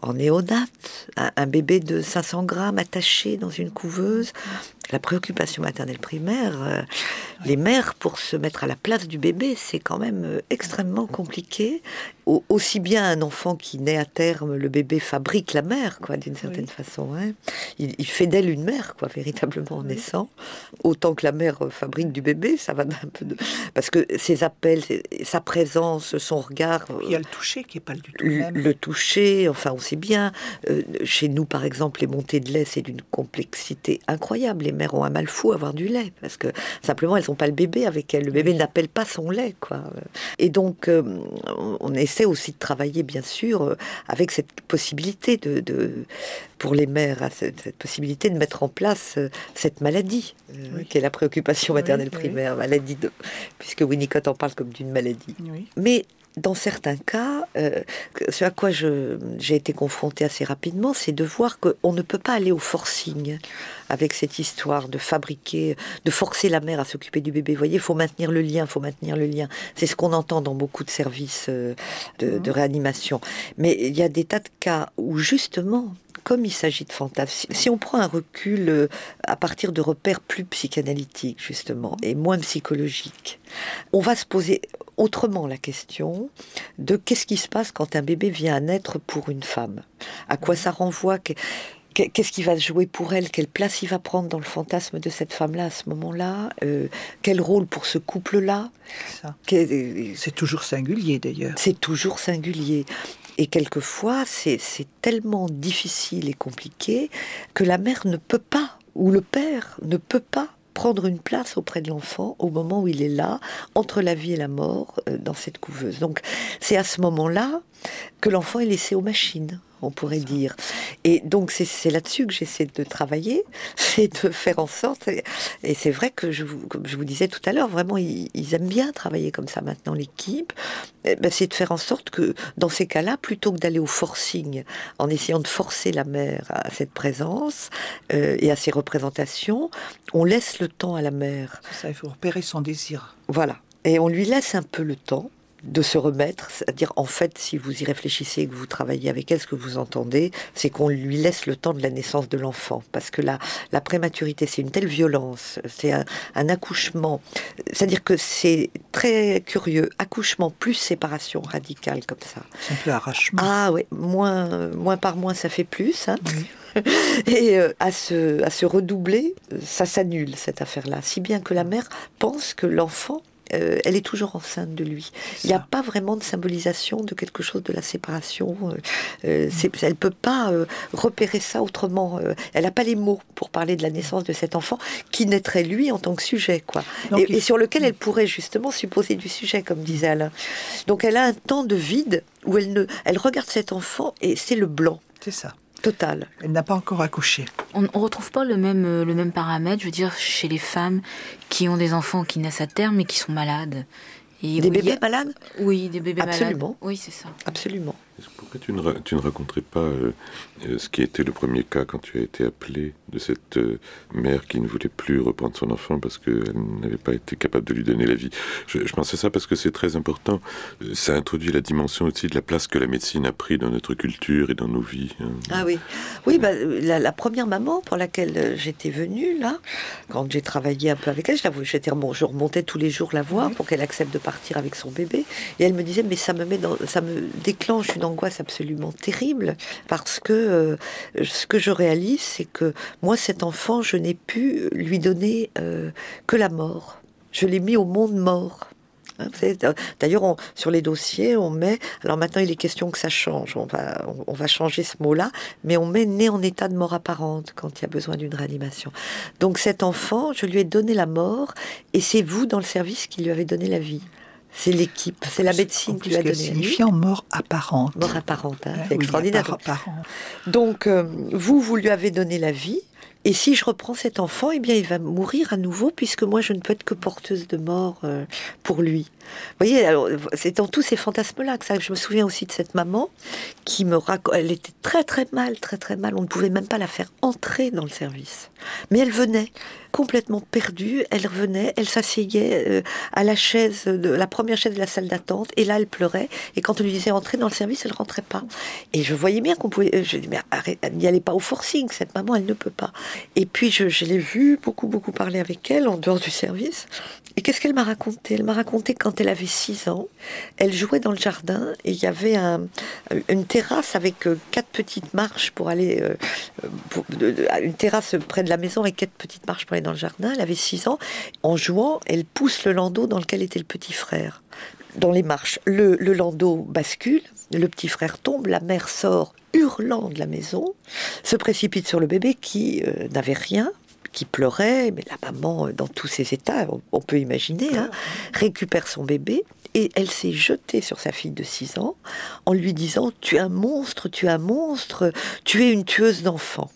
en néonate, un, bébé de 500 grammes attaché dans une couveuse, la préoccupation maternelle primaire, euh, les mères, pour se mettre à la place du bébé, c'est quand même euh, extrêmement compliqué. aussi bien un enfant qui naît à terme, le bébé fabrique la mère, quoi, d'une certaine façon. Hein. Il, fait d'elle une mère, quoi, véritablement en naissant. Autant que la mère euh, fabrique du bébé, ça va un peu de... Parce que ses appels, sa présence, son regard... Il y a le toucher qui est pas du tout le même. Le toucher, enfin, on sait bien. chez nous, par exemple, les montées de lait, c'est d'une complexité incroyable. Les mères ont un mal fou à avoir du lait, parce que simplement, elles n'ont pas le bébé avec elles. Le bébé n'appelle pas son lait, quoi. Et donc, euh, on essaie aussi de travailler, bien sûr, euh, avec cette possibilité de, pour les mères, cette, possibilité de mettre en place euh, cette maladie, qui est la préoccupation maternelle primaire, maladie de, puisque Winnicott en parle comme d'une maladie. Mais dans certains cas, euh, ce à quoi j'ai été confrontée assez rapidement, c'est de voir qu'on ne peut pas aller au forcing avec cette histoire de fabriquer, de forcer la mère à s'occuper du bébé. Vous voyez, il faut maintenir le lien, il faut maintenir le lien. C'est ce qu'on entend dans beaucoup de services euh, de, de réanimation. Mais il y a des tas de cas où justement, comme il s'agit de fantasmes, si on prend un recul euh, à partir de repères plus psychanalytiques, justement, et moins psychologiques, on va se poser autrement la question de qu'est-ce qui se passe quand un bébé vient à naître pour une femme. À quoi ça renvoie? Qu'est-ce qui va se jouer pour elle? Quelle place il va prendre dans le fantasme de cette femme-là à ce moment-là? Euh, Quel rôle pour ce couple-là? C'est toujours singulier d'ailleurs. C'est toujours singulier. Et quelquefois, c'est tellement difficile et compliqué que la mère ne peut pas, ou le père ne peut pas prendre une place auprès de l'enfant au moment où il est là, entre la vie et la mort, euh, dans cette couveuse. Donc c'est à ce moment-là que l'enfant est laissé aux machines on pourrait dire. Et donc c'est là-dessus que j'essaie de travailler, c'est de faire en sorte, et c'est vrai que je vous, comme je vous disais tout à l'heure, vraiment ils, aiment bien travailler comme ça maintenant, l'équipe, eh ben, c'est de faire en sorte que dans ces cas-là, plutôt que d'aller au forcing, en essayant de forcer la mère à cette présence euh, et à ses représentations, on laisse le temps à la mère. Ça, il faut repérer son désir. Voilà. Et on lui laisse un peu le temps de se remettre, c'est-à-dire en fait, si vous y réfléchissez et que vous travaillez avec elle, ce que vous entendez, c'est qu'on lui laisse le temps de la naissance de l'enfant, parce que la, la prématurité, c'est une telle violence, c'est un, accouchement, c'est-à-dire que c'est très curieux, accouchement plus séparation radicale comme ça. C'est un peu arrachement. Ah oui, moins, moins par moins, ça fait plus. Hein. Et euh, à, se, à se redoubler, ça s'annule cette affaire-là. Si bien que la mère pense que l'enfant euh, elle est toujours enceinte de lui. Il n'y a pas vraiment de symbolisation de quelque chose de la séparation. Euh, euh, elle ne peut pas repérer ça autrement. elle n'a pas les mots pour parler de la naissance de cet enfant qui naîtrait lui en tant que sujet, quoi. et, sur lequel elle pourrait justement supposer du sujet, comme disait Alain. Donc elle a un temps de vide où elle ne, elle regarde cet enfant et c'est le blanc. C'est ça. Total. Elle n'a pas encore accouché. On ne retrouve pas le même, euh, le même paramètre, je veux dire, chez les femmes qui ont des enfants qui naissent à terme mais qui sont malades. Et des bébés malades Oui, des bébés Absolument. Oui, c'est ça. Absolument. Pourquoi tu ne, tu ne raconterais pas euh, euh, ce qui était le premier cas quand tu as été appelé de cette euh, mère qui ne voulait plus reprendre son enfant parce qu'elle n'avait pas été capable de lui donner la vie? Je, je pensais ça parce que c'est très important. Ça introduit la dimension aussi de la place que la médecine a pris dans notre culture et dans nos vies. Hein. Ah oui, oui bah, la, première maman pour laquelle j'étais venue, là, quand j'ai travaillé un peu avec elle, j'étais, bon, je remontais tous les jours la voir pour qu'elle accepte de partir avec son bébé. Et elle me disait, mais ça me, met dans, ça me déclenche une angoisse absolument terrible parce que euh, ce que je réalise, c'est que moi, cet enfant, je n'ai pu lui donner euh, que la mort. Je l'ai mis au monde mort. Hein, d'ailleurs, sur les dossiers, on met. Alors maintenant, il est question que ça change. On va, on, va changer ce mot-là, mais on met né en état de mort apparente quand il y a besoin d'une réanimation. Donc cet enfant, je lui ai donné la mort, et c'est vous dans le service qui lui avez donné la vie. C'est l'équipe, c'est la médecine qui lui a donné. signifiant mort apparente. Mort apparente, hein, c'est extraordinaire. Donc, euh, vous, vous lui avez donné la vie. Et si je reprends cet enfant, eh bien, il va mourir à nouveau, puisque moi, je ne peux être que porteuse de mort euh, pour lui. Vous voyez, c'est dans tous ces fantasmes-là que ça, je me souviens aussi de cette maman qui me raconte. Elle était très, très mal, très, très mal. On ne pouvait même pas la faire entrer dans le service. Mais elle venait complètement perdue. Elle revenait, elle s'asseyait euh, à la chaise, de la première chaise de la salle d'attente, et là elle pleurait. Et quand on lui disait entrer dans le service, elle rentrait pas. Et je voyais bien qu'on pouvait. Je dis mais n'y allait pas au forcing. Cette maman, elle ne peut pas. Et puis je, je l'ai vue beaucoup beaucoup parler avec elle en dehors du service. Et qu'est-ce qu'elle m'a raconté? Elle m'a raconté quand elle avait 6 ans, elle jouait dans le jardin et il y avait un, une terrasse avec euh, quatre petites marches pour aller, euh, une terrasse près de la maison avec quatre petites marches pour aller dans le jardin. Elle avait 6 ans. En jouant, elle pousse le landau dans lequel était le petit frère. Dans les marches, le, landau bascule, le petit frère tombe, la mère sort hurlant de la maison, se précipite sur le bébé qui euh, n'avait rien, qui pleurait, mais la maman, euh, dans tous ses états, on, peut imaginer, hein, récupère son bébé et elle s'est jetée sur sa fille de 6 ans en lui disant Tu es un monstre, tu es un monstre, tu es une tueuse d'enfants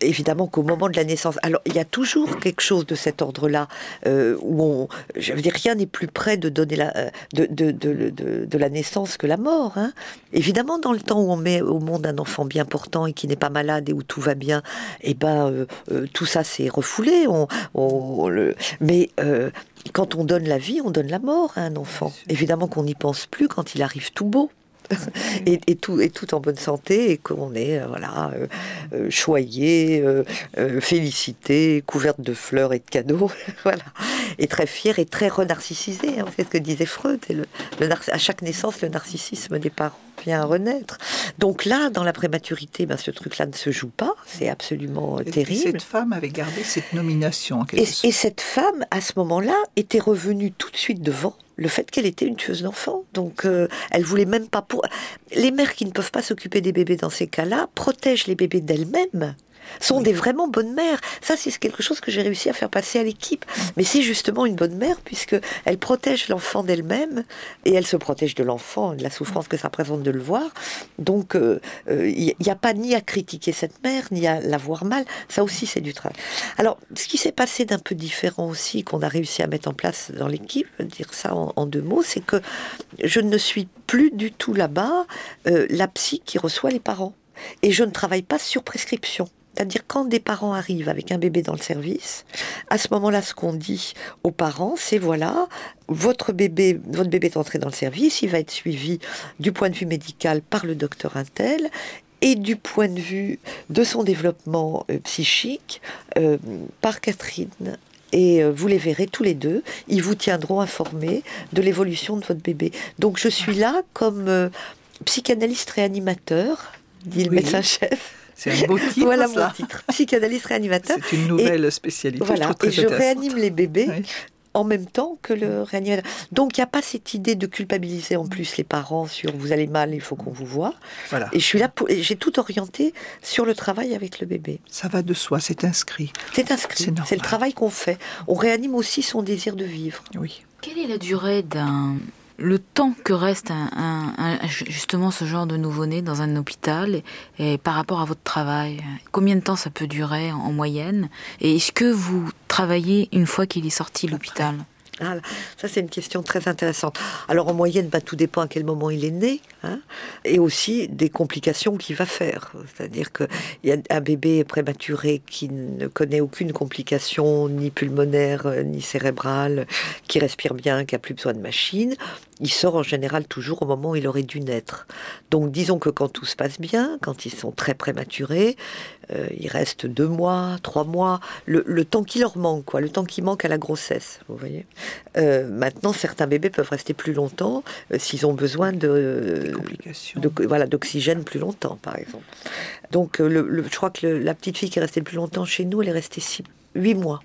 évidemment qu'au moment de la naissance, alors il y a toujours quelque chose de cet ordre-là euh, où on, je veux dire, rien n'est plus près de donner la, euh, de, de, de, de, la naissance que la mort. Hein. Évidemment, dans le temps où on met au monde un enfant bien portant et qui n'est pas malade et où tout va bien, et eh ben euh, tout ça c'est refoulé. On, on le, mais quand on donne la vie, on donne la mort à un enfant. Évidemment qu'on n'y pense plus quand il arrive tout beau et, tout, tout en bonne santé et qu'on est euh, voilà euh, euh, choyé, félicité, couverte de fleurs et de cadeaux, voilà, et très fier et très renarcissisé. Hein, c'est ce que disait Freud. à chaque naissance, le narcissisme des parents vient renaître. Donc là, dans la prématurité, ben, ce truc-là ne se joue pas. C'est absolument terrible. cette femme avait gardé cette nomination. et, et cette femme, à ce moment-là, était revenue tout de suite devant le fait qu'elle était une tueuse d'enfants. Donc, euh, elle voulait même pas pour. Les mères qui ne peuvent pas s'occuper des bébés dans ces cas-là protègent les bébés d'elles-mêmes sont des vraiment bonnes mères. Ça, c'est quelque chose que j'ai réussi à faire passer à l'équipe. Mais c'est justement une bonne mère puisque elle protège l'enfant d'elle-même et elle se protège de l'enfant, de la souffrance que ça représente de le voir. Donc, il euh, n'y euh, a pas ni à critiquer cette mère, ni à la voir mal. Ça aussi, c'est du travail. Alors, ce qui s'est passé d'un peu différent aussi, qu'on a réussi à mettre en place dans l'équipe, dire ça en, deux mots, c'est que je ne suis plus du tout là-bas euh, la psy qui reçoit les parents. Et je ne travaille pas sur prescription. C'est-à-dire quand des parents arrivent avec un bébé dans le service, à ce moment-là, ce qu'on dit aux parents, c'est voilà, votre bébé, votre bébé est entré dans le service, il va être suivi du point de vue médical par le docteur Intel et du point de vue de son développement euh, psychique euh, par Catherine. Et euh, vous les verrez tous les deux, ils vous tiendront informés de l'évolution de votre bébé. Donc je suis là comme psychanalyste réanimateur, dit le médecin-chef c'est un beau titre. voilà mon titre. Psychanalyste réanimateur. C'est une nouvelle spécialité. Voilà. et je réanime les bébés. en même temps que le réanimateur. Donc il n'y a pas cette idée de culpabiliser en plus les parents sur vous allez mal, il faut qu'on vous voit. Voilà. Et je suis là pour, j'ai tout orienté sur le travail avec le bébé. Ça va de soi, c'est inscrit. C'est inscrit. C'est le travail qu'on fait. On réanime aussi son désir de vivre. Oui. Quelle est la durée d'un le temps que reste justement ce genre de nouveau-né dans un hôpital et, par rapport à votre travail Combien de temps ça peut durer en, moyenne? Et est-ce que vous travaillez une fois qu'il est sorti de l'hôpital? Ah, ça, c'est une question très intéressante. Alors, en moyenne, bah, tout dépend à quel moment il est né, hein, et aussi des complications qu'il va faire. C'est-à-dire qu'il y a un bébé prématuré qui ne connaît aucune complication, ni pulmonaire, euh, ni cérébrale, qui respire bien, qui a plus besoin de machine. Il sort en général toujours au moment où il aurait dû naître. Donc, disons que quand tout se passe bien, quand ils sont très prématurés, euh, il reste deux mois, trois mois, le, temps qui leur manque, quoi, le temps qui manque à la grossesse, vous voyez. Euh, maintenant, certains bébés peuvent rester plus longtemps euh, s'ils ont besoin de, voilà, d'oxygène plus longtemps, par exemple. Donc, le, je crois que la petite fille qui est restée le plus longtemps chez nous, elle est restée six, huit mois.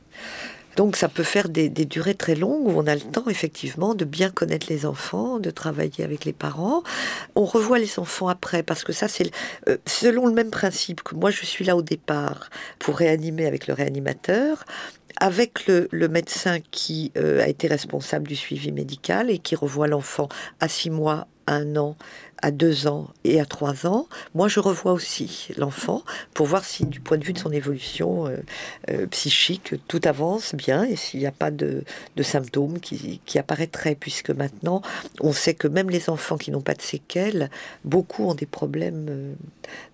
Donc ça peut faire des, durées très longues où on a le temps effectivement de bien connaître les enfants, de travailler avec les parents. On revoit les enfants après parce que ça c'est euh, selon le même principe que moi je suis là au départ pour réanimer avec le réanimateur avec le, médecin qui euh, a été responsable du suivi médical et qui revoit l'enfant à six mois, un an, à deux ans et à trois ans, moi je revois aussi l'enfant pour voir si du point de vue de son évolution euh, euh, psychique, tout avance bien et s'il n'y a pas de, symptômes qui, apparaîtraient, puisque maintenant on sait que même les enfants qui n'ont pas de séquelles, beaucoup ont des problèmes euh,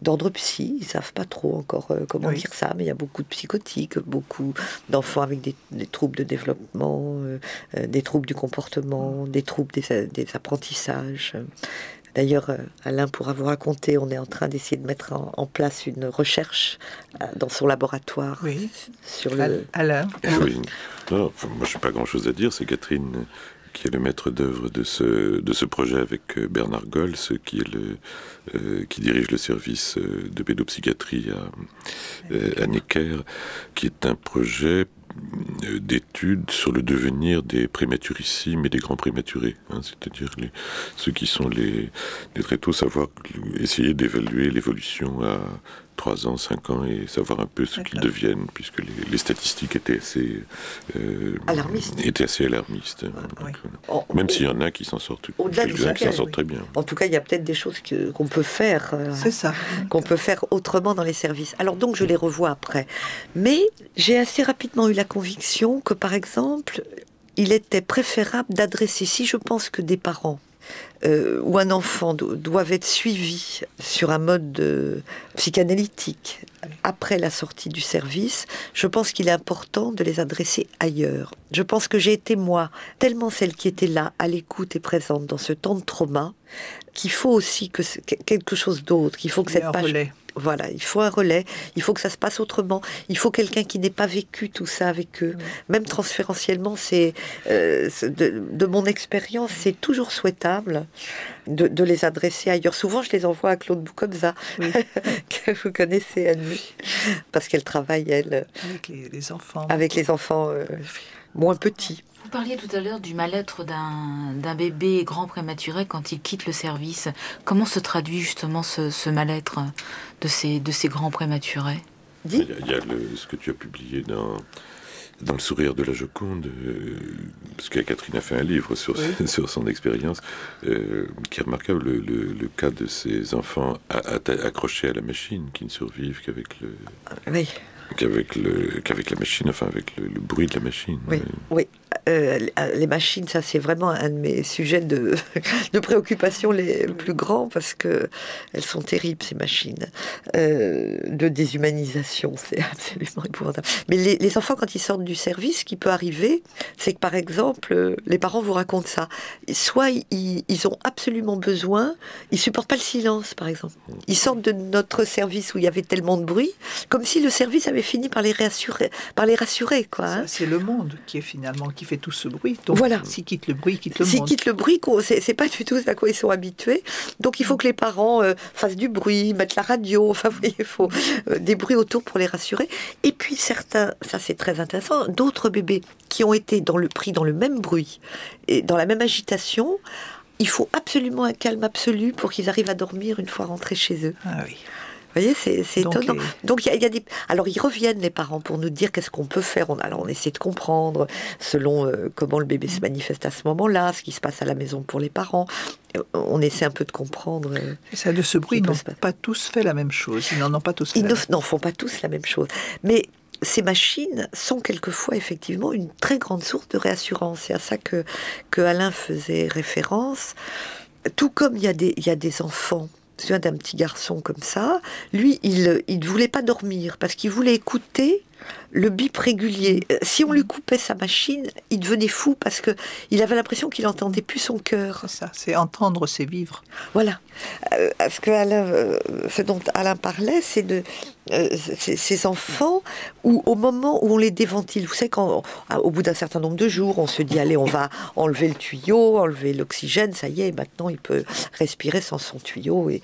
d'ordre psy, ils savent pas trop encore comment dire ça, mais il y a beaucoup de psychotiques, beaucoup d'enfants avec des, troubles de développement, des troubles du comportement, des troubles des apprentissages. D'ailleurs, euh, Alain pourra vous raconter, on est en train d'essayer de mettre en, place une recherche euh, dans son laboratoire oui. sur le. Alain. Oui. moi, je n'ai pas grand-chose à dire. C'est Catherine qui est le maître d'œuvre de ce, de ce projet avec euh, Bernard Gols, qui, est le, qui dirige le service de pédopsychiatrie à, à Necker, qui est un projet euh, d'études sur le devenir des prématurissimes et des grands prématurés, hein, c'est-à-dire ceux qui sont les, les très tôt, savoir essayer d'évaluer l'évolution à 3 ans, 5 ans et savoir un peu ce qu'ils deviennent, puisque les, statistiques étaient assez, euh, alarmistes. Étaient assez alarmistes. Euh, même s'il y en a qui s'en sortent, qui s'en sortent très bien. En tout cas, il y a peut-être des choses qu'on peut faire. Euh, C'est ça. Qu'on peut faire autrement dans les services. Alors donc, je les revois après. Mais j'ai assez rapidement eu la conviction que, par exemple, il était préférable d'adresser, si je pense que des parents euh, où un enfant doit être suivi sur un mode psychanalytique après la sortie du service, je pense qu'il est important de les adresser ailleurs. Je pense que j'ai été moi tellement celle qui était là, à l'écoute et présente dans ce temps de trauma, qu'il faut aussi que quelque chose d'autre, qu'il faut que cette page... Voilà, il faut un relais, il faut que ça se passe autrement, il faut quelqu'un qui n'ait pas vécu tout ça avec eux. Même transférentiellement, c'est euh, de, mon expérience, c'est toujours souhaitable de, les adresser ailleurs. Souvent, je les envoie à Claude Boukobza, que vous connaissez, Anne, parce qu'elle travaille, elle, avec les, enfants, avec les enfants euh, moins petits. Vous parliez tout à l'heure du mal-être d'un bébé grand prématuré quand il quitte le service. Comment se traduit justement ce, mal-être de ces, de ces grands prématurés? Il y a, ce que tu as publié dans dans le sourire de la Joconde, euh, parce que Catherine a fait un livre sur, sur son expérience, euh, qui est remarquable, le, cas de ces enfants accrochés à la machine, qui ne survivent qu'avec le... Oui. Qu'avec, le, qu'avec la machine, enfin avec le, bruit de la machine. Oui, oui. Euh, les machines, ça c'est vraiment un de mes sujets de, préoccupation les plus grands parce que elles sont terribles ces machines euh, de déshumanisation, c'est absolument épouvantable. Mais les, enfants quand ils sortent du service, ce qui peut arriver, c'est que par exemple les parents vous racontent ça. Soit ils, ils, ont absolument besoin, ils supportent pas le silence par exemple. Ils sortent de notre service où il y avait tellement de bruit, comme si le service avait fini par les rassurer, par les rassurer quoi. Hein. C'est le monde qui est finalement qui fait tout ce bruit. Donc, voilà. S'ils quittent le bruit, quittent le S'ils quittent le bruit, c'est pas du tout à quoi ils sont habitués. Donc il faut que les parents euh, fassent du bruit, mettent la radio, enfin, il faut euh, des bruits autour pour les rassurer. Et puis certains, ça c'est très intéressant, d'autres bébés qui ont été dans le, pris dans le même bruit et dans la même agitation, il faut absolument un calme absolu pour qu'ils arrivent à dormir une fois rentrés chez eux. Ah oui. Vous voyez, c'est étonnant. Donc, il y, a des. Alors, ils reviennent, les parents, pour nous dire qu'est-ce qu'on peut faire. On, alors, on essaie de comprendre selon euh, comment le bébé se manifeste à ce moment-là, ce qui se passe à la maison pour les parents. Euh, on essaie un peu de comprendre. Euh, ça, de ce bruit, ils n'ont pas tous fait la même chose. Ils n'en ont pas tous fait. Ils n'en font pas tous la même chose. Mais ces machines sont quelquefois effectivement une très grande source de réassurance. C'est à ça que, que Alain faisait référence. Tout comme il y a des, il y a des enfants d'un petit garçon comme ça. Lui, il ne voulait pas dormir parce qu'il voulait écouter le bip régulier. Euh, si on lui coupait sa machine, il devenait fou parce que il avait l'impression qu'il entendait plus son cœur. C'est ça, c'est entendre ses vivres. Voilà. Euh, ce que Alain, euh, ce dont Alain parlait, c'est de ces enfants où au moment où on les déventile, vous savez quand au bout d'un certain nombre de jours, on se dit allez, on va enlever le tuyau, enlever l'oxygène, ça y est, maintenant il peut respirer sans son tuyau et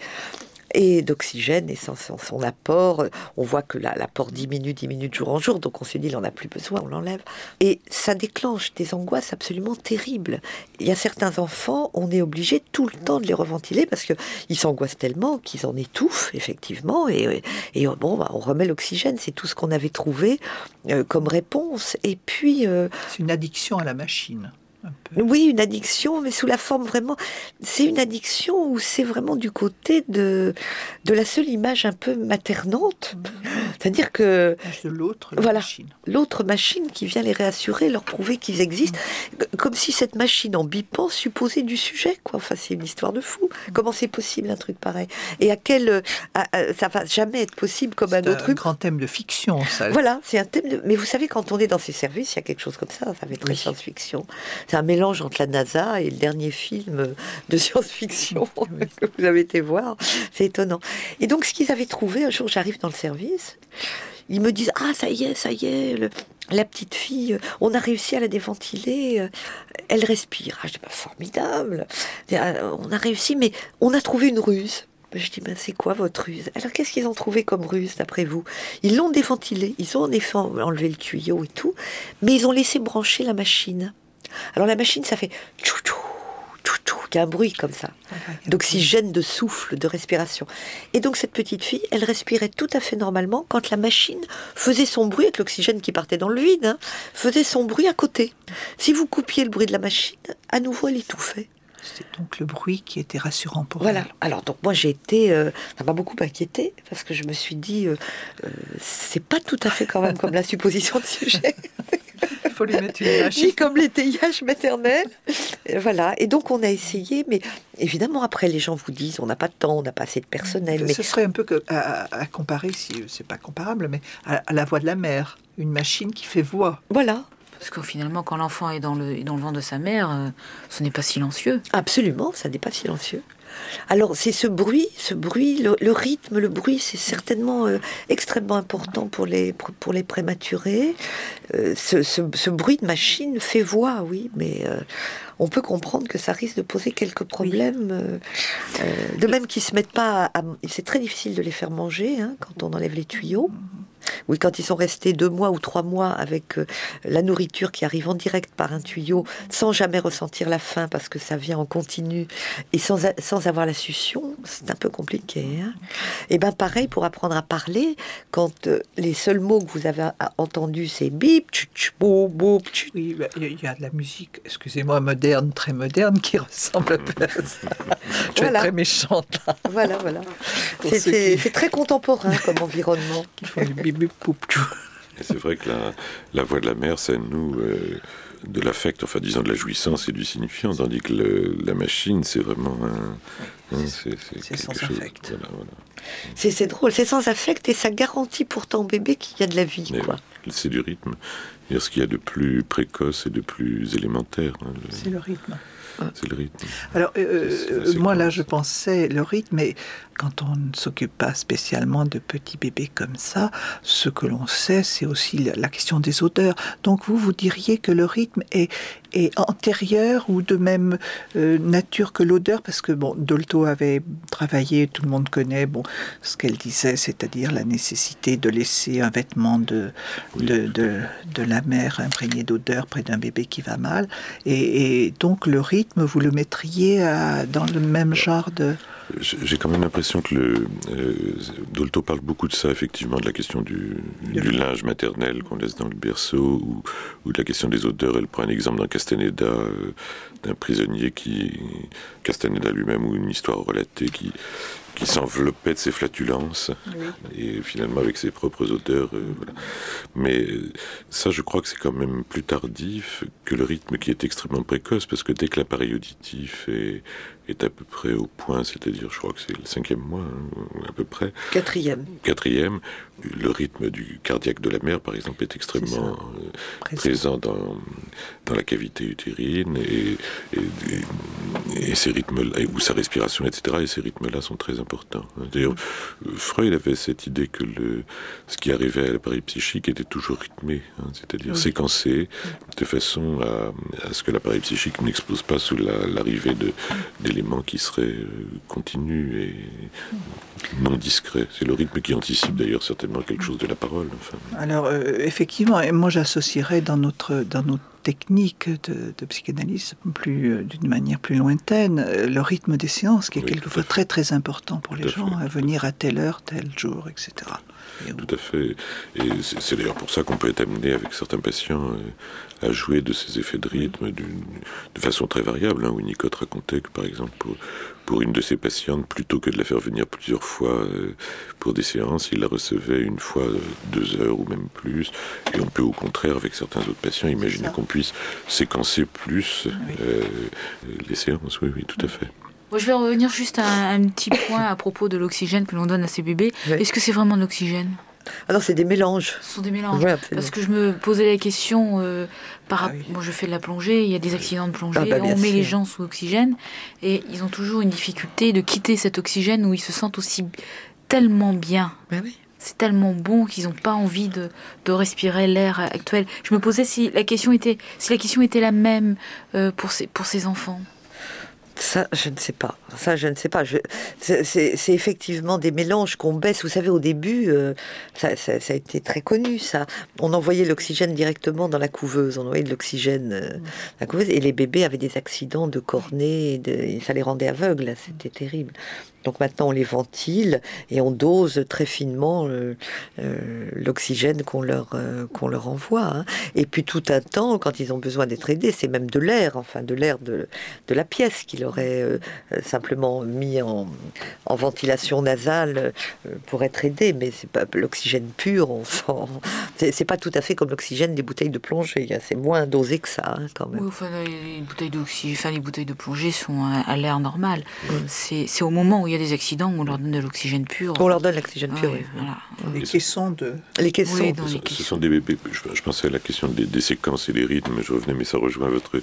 et d'oxygène et sans, son apport. On voit que l'apport diminue, diminue de jour en jour, donc on se dit il n'en a plus besoin, on l'enlève. Et ça déclenche des angoisses absolument terribles. Il y a certains enfants, on est obligé tout le temps de les reventiler parce qu'ils s'angoissent tellement qu'ils en étouffent, effectivement, et, et bon, bah, on remet l'oxygène, c'est tout ce qu'on avait trouvé euh, comme réponse. Et puis... Euh, c'est une addiction à la machine. Oui, une addiction, mais sous la forme vraiment. C'est une addiction où c'est vraiment du côté de, de la seule image un peu maternante. C'est-à-dire que. l'autre voilà, machine. L'autre machine qui vient les réassurer, leur prouver qu'ils existent. Comme si cette machine en bipant supposait du sujet, quoi. Enfin, c'est une histoire de fou. Comment c'est possible un truc pareil? Et à quel. ça va jamais être possible comme un autre. C'est un grand thème de fiction, ça. Voilà, c'est un thème de. Mais vous savez, quand on est dans ces services, il y a quelque chose comme ça. Ça va être très science-fiction un mélange entre la NASA et le dernier film de science-fiction que vous avez été voir. C'est étonnant. Et donc, ce qu'ils avaient trouvé, un jour, j'arrive dans le service, ils me disent Ah, ça y est, ça y est, la petite fille, on a réussi à la déventiler, elle respire. Ah, je dis bah, Formidable, on a réussi, mais on a trouvé une ruse. Je dis, ben c'est quoi votre ruse? Alors qu'est-ce qu'ils ont trouvé comme ruse d'après vous? Ils l'ont déventilé, ils ont en effet enlevé le tuyau et tout, mais ils ont laissé brancher la machine. Alors la machine, ça fait tchou tchou tchou il y a un bruit comme ça, d'oxygène, de souffle, de respiration. Et donc cette petite fille, elle respirait tout à fait normalement quand la machine faisait son bruit avec l'oxygène qui partait dans le vide, hein, faisait son bruit à côté. Si vous coupiez le bruit de la machine, à nouveau elle étouffait. C'est donc le bruit qui était rassurant pour voilà. elle. Alors donc moi j'ai été, euh, ça m'a beaucoup inquiété parce que je me suis dit, euh, euh, c'est pas tout à fait quand même comme la supposition de sujet. Il faut lui mettre une. Ni comme l'étayage maternel. voilà. Et donc on a essayé, mais évidemment après les gens vous disent, on n'a pas de temps, on n'a pas assez de personnel. Mais... Ce serait un peu que, à, comparer, si c'est pas comparable, mais à, à la voix de la mère, une machine qui fait voix. Voilà. Parce que finalement, quand l'enfant est dans le, dans le ventre de sa mère, euh, ce n'est pas silencieux. Absolument, ça n'est pas silencieux. Alors c'est ce bruit, ce bruit, le, rythme, le bruit, c'est certainement euh, extrêmement important pour les, pour les prématurés. Euh, ce, bruit de machine fait voix, oui, mais on peut comprendre que ça risque de poser quelques problèmes. de même qu'ils se mettent pas, c'est très difficile de les faire manger hein, quand on enlève les tuyaux. Oui, quand ils sont restés deux mois ou trois mois avec euh, la nourriture qui arrive en direct par un tuyau, sans jamais ressentir la faim parce que ça vient en continu et sans, sans avoir la succión, c'est un peu compliqué. Hein. et ben pareil pour apprendre à parler, quand euh, les seuls mots que vous avez entendus c'est bip, tch, boum, boum, Oui, bah, il y a de la musique, excusez-moi, moderne, très moderne, qui ressemble un peu à ça. Je voilà. très méchante Voilà, voilà. C'est très contemporain comme environnement. Qui font du bip, bip, c'est vrai que la, la, voix de la mer, ça nous euh, de l'affect, enfin disons de la jouissance et du signifiant, tandis que la machine, c'est vraiment un. c'est sans affect. C'est drôle, c'est sans affect et ça garantit pour ton bébé qu'il y a de la vie. C'est du rythme. Ce qu'il y a de plus précoce et de plus élémentaire. Hein, c'est le rythme. C'est le rythme. Alors, euh, euh, moi là, je pensais le rythme, mais quand on ne s'occupe pas spécialement de petits bébés comme ça, ce que l'on sait, c'est aussi la question des odeurs. Donc vous, vous diriez que le rythme est, est antérieur ou de même euh, nature que l'odeur, parce que bon, Dolto avait travaillé, tout le monde connaît, bon, ce qu'elle disait, c'est-à-dire la nécessité de laisser un vêtement de, de, de, la mère imprégné d'odeur près d'un bébé qui va mal, et, et, donc le rythme, vous le mettriez à, dans le même genre de j'ai quand même l'impression que le euh, Dolto parle beaucoup de ça, effectivement, de la question du, du linge maternel qu'on laisse dans le berceau ou, ou, de la question des odeurs. Elle prend un exemple dans Castaneda euh, d'un prisonnier qui Castaneda lui-même ou une histoire relatée qui qui s'enveloppait de ses flatulences et finalement avec ses propres odeurs. Euh, voilà. Mais ça, je crois que c'est quand même plus tardif que le rythme qui est extrêmement précoce parce que dès que l'appareil auditif est, est à peu près au point, c'est-à-dire, je crois que c'est le cinquième mois, hein, à peu près. Quatrième. Quatrième. Le rythme du cardiaque de la mère, par exemple, est extrêmement euh, présent. dans, dans la cavité utérine et, et, ces rythmes ou sa respiration, etc. Et ces rythmes-là sont très importants. D'ailleurs, Freud avait cette idée que le, ce qui arrivait à l'appareil psychique était toujours rythmé, hein, c'est-à-dire séquencé, de façon à, à ce que l'appareil psychique n'explose pas sous l'arrivée de, d'éléments qui seraient euh, continus et non discrets. C'est le rythme qui anticipe d'ailleurs certainement quelque chose de la parole. Enfin. Alors, euh, effectivement, et moi j'associerais dans notre, dans notre technique de, psychanalyse plus euh, d'une manière plus lointaine le rythme des séances qui est quelquefois très très important pour les gens à venir à telle heure tel jour etc tout à fait et c'est d'ailleurs pour ça qu'on peut être amené avec certains patients à jouer de ces effets de rythme de façon très variable. Hein. Winnicott racontait que, par exemple, pour, pour, une de ses patientes, plutôt que de la faire venir plusieurs fois euh, pour des séances, il la recevait une fois euh, deux heures ou même plus. Et on peut, au contraire, avec certains autres patients, imaginer qu'on puisse séquencer plus euh, les séances. Oui, oui, tout à fait. Je vais revenir juste à un, petit point à propos de l'oxygène que l'on donne à ces bébés. Est-ce que c'est vraiment de l'oxygène? Alors c'est des mélanges. Ce sont des mélanges. Parce que je me posais la question, euh, par, ah je fais de la plongée, il y a des accidents de plongée, ah bah, on met les gens sous oxygène, et ils ont toujours une difficulté de quitter cet oxygène où ils se sentent aussi tellement bien. Bah c'est tellement bon qu'ils n'ont pas envie de, de respirer l'air actuel. Je me posais si la question était, si la question était la même euh, pour, ces, pour ces enfants. Ça, je ne sais pas. Ça, je ne sais pas. C'est effectivement des mélanges qu'on baisse. Vous savez, au début, euh, ça, a été très connu, ça. On envoyait l'oxygène directement dans la couveuse. On envoyait de l'oxygène euh, dans la couveuse. Et les bébés avaient des accidents de cornée. Et, ça les rendait aveugles. C'était terrible. Donc maintenant, on les ventile et on dose très finement euh, l'oxygène qu'on leur, qu'on leur envoie. Hein. Et puis tout un temps, quand ils ont besoin d'être aidés, c'est même de l'air, enfin de l'air de, de la pièce qui aurait euh, simplement mis en, ventilation nasale euh, pour être aidé, mais c'est pas l'oxygène pur. On sent, c'est pas tout à fait comme l'oxygène des bouteilles de plongée. Hein, c'est moins dosé que ça, hein, quand même. enfin, les bouteilles d'oxygène, les bouteilles de plongée sont à, l'air normal. C'est au moment où il y a des accidents où on leur donne de l'oxygène pur. On leur donne l'oxygène pur. oui. Les caissons de. Les caissons. ce, sont des bébés. Je, pensais à la question des, des, séquences et des rythmes. Je revenais, mais ça rejoint votre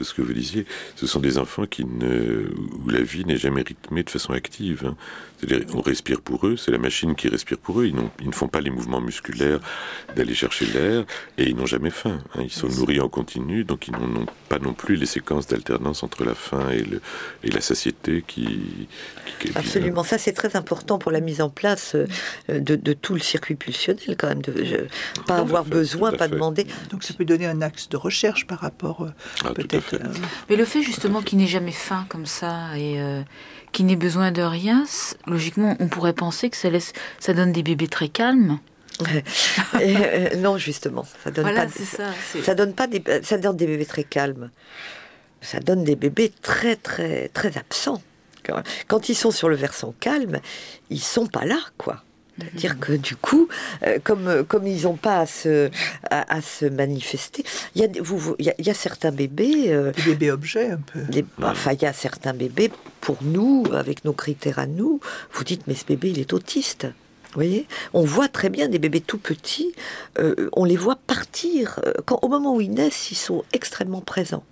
ce que vous disiez. Ce sont des enfants qui où la vie n'est jamais rythmée de façon active. Hein. C'est-à-dire, on respire pour eux, c'est la machine qui respire pour eux. Ils, ils, ne font pas les mouvements musculaires d'aller chercher l'air et ils n'ont jamais faim. Hein. Ils sont nourris en continu, donc ils n'ont pas non plus les séquences d'alternance entre la faim et, le, et la satiété qui, qui, Absolument, ça c'est très important pour la mise en place de, tout le circuit pulsionnel quand même, de pas avoir besoin, pas demander. Donc ça peut donner un axe de recherche par rapport ah, peut-être. Mais le fait justement qu'il n'ait jamais faim comme ça et qu'il n'ait besoin de rien, logiquement on pourrait penser que ça laisse, ça donne des bébés très calmes. Euh, non, justement, ça donne pas. Ça, donne pas des, ça donne des bébés très calmes. Ça donne des bébés très très très absents. Quand ils sont sur le versant calme, ils sont pas là, quoi. C'est-à-dire que du coup, euh, comme, comme ils n'ont pas à se, à, se manifester, il y, a, vous, il, y a, certains bébés... Euh, des bébés objets un peu. enfin, il y a certains bébés, pour nous, avec nos critères à nous, vous dites, mais ce bébé, il est autiste voyez? On voit très bien des bébés tout petits, euh, on les voit partir. Euh, quand, au moment où ils naissent, ils sont extrêmement présents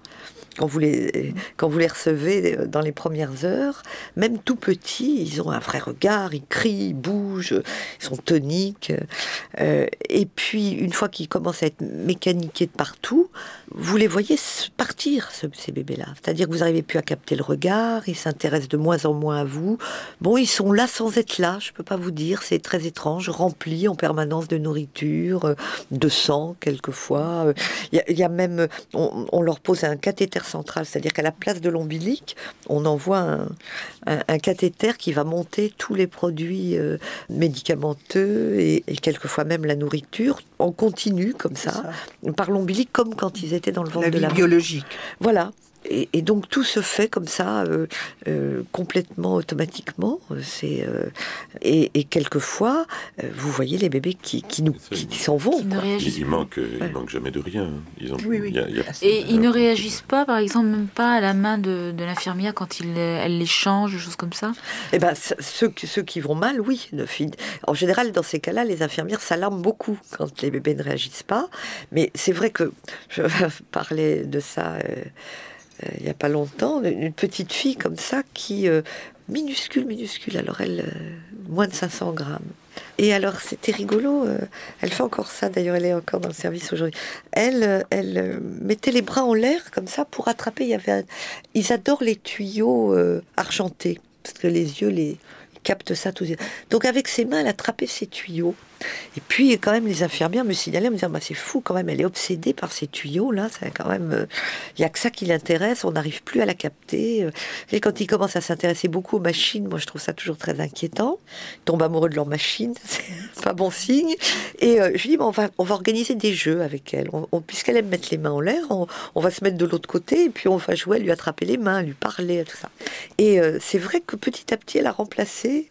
quand vous les, recevez dans les premières heures, même tout petits, ils ont un vrai regard, ils crient, ils bougent, ils sont toniques. Euh, et puis, une fois qu'ils commencent à être mécaniqués de partout, vous les voyez partir, ces bébés-là. C'est-à-dire que vous n'arrivez plus à capter le regard, ils s'intéressent de moins en moins à vous. Bon, ils sont là sans être là, je ne peux pas vous dire, c'est très étrange, remplis en permanence de nourriture, de sang quelquefois. Il y, a même, on, on leur pose un cathéter centrale, c'est-à-dire qu'à la place de l'ombilic, on envoie un, cathéter qui va monter tous les produits euh, médicamenteux et, quelquefois même la nourriture. En continu comme ça, par l'ombilic comme quand ils étaient dans le ventre de la biologique. Voilà et, donc tout se fait comme ça, euh, euh, complètement automatiquement. C'est euh, et, quelquefois, vous voyez les bébés qui, qui nous qui, s'en vont. Ils, manquent, manquent jamais de rien. Ils ont, et ils ne réagissent pas, par exemple, même pas à la main de, de l'infirmière quand il, elle les change, des choses comme ça? Eh ben, ceux, ceux qui vont mal, oui. En général, dans ces cas-là, les infirmières s'alarment beaucoup quand les bébés ne réagissent pas. Mais c'est vrai que je parlais de ça. Euh, il n'y a pas longtemps, une petite fille comme ça qui, euh, minuscule, minuscule, alors elle, euh, moins de 500 grammes. Et alors c'était rigolo, elle fait encore ça, d'ailleurs elle est encore dans le service aujourd'hui. Elle, elle mettait les bras en l'air comme ça pour attraper, il y avait ils adorent les tuyaux argentés, parce que les yeux les captent ça tout. Donc avec ses mains, elle attrapait ses tuyaux et puis, quand même, les infirmières me signalaient, me disaient, bah, c'est fou quand même, elle est obsédée par ces tuyaux-là, c'est quand même, il euh, n'y a que ça qui l'intéresse, on n'arrive plus à la capter. Euh. Et quand ils commencent à s'intéresser beaucoup aux machines, moi je trouve ça toujours très inquiétant. Ils tombent amoureux de leurs machines, c'est pas bon signe. Et euh, je lui dis, on, va, on va organiser des jeux avec elle. Puisqu'elle aime mettre les mains en l'air, on, va se mettre de l'autre côté, et puis on va jouer à lui attraper les mains, lui parler, tout ça. Et c'est vrai que petit à petit, elle a remplacé,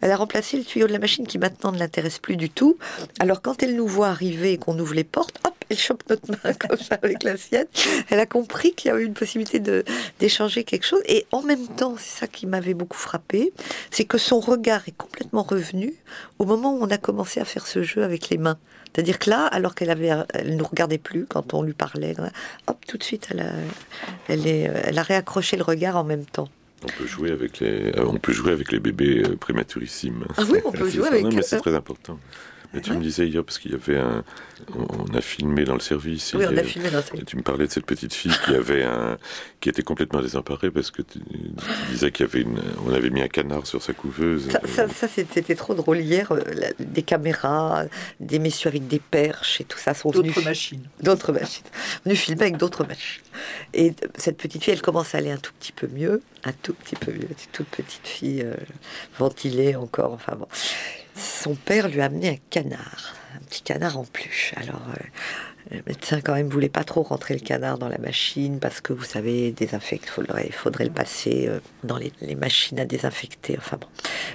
elle a remplacé le tuyau de la machine qui maintenant ne l'intéresse plus du tout. Alors quand elle nous voit arriver et qu'on ouvre les portes, hop, elle chope notre main comme ça avec la sienne. Elle a compris qu'il y avait une possibilité d'échanger quelque chose. Et en même temps, c'est ça qui m'avait beaucoup frappé, c'est que son regard est complètement revenu au moment où on a commencé à faire ce jeu avec les mains. C'est-à-dire que là, alors qu'elle avait, elle nous regardait plus quand on lui parlait, hop, tout de suite, elle a, elle, est, elle a réaccroché le regard en même temps. On peut jouer avec les, euh, on peut jouer avec les bébés euh, prématurissimes. Ah oui, on peut jouer avec. Non, mais c'est très important. Tu me disais hier, parce qu'il y avait un. On a filmé dans le service. Oui, on a filmé dans le service. Tu me parlais de cette petite fille qui avait un. qui était complètement désemparée parce que tu, disais qu'il y avait une. On avait mis un canard sur sa couveuse. Ça, ça, c'était trop drôle. Hier, euh, des caméras, des messieurs avec des perches et tout ça sont venus. D'autres machines. D'autres machines. Venus filmer avec d'autres machines. Et cette petite fille, elle commence à aller un tout petit peu mieux. Un tout petit peu mieux. Une toute petite fille, euh, ventilée encore. Enfin bon son père lui a amené un canard, un petit canard en peluche. Alors, euh, le médecin quand même voulait pas trop rentrer le canard dans la machine parce que vous savez, désinfecter, il faudrait, faudrait le passer euh, dans les, machines à désinfecter. Enfin bon.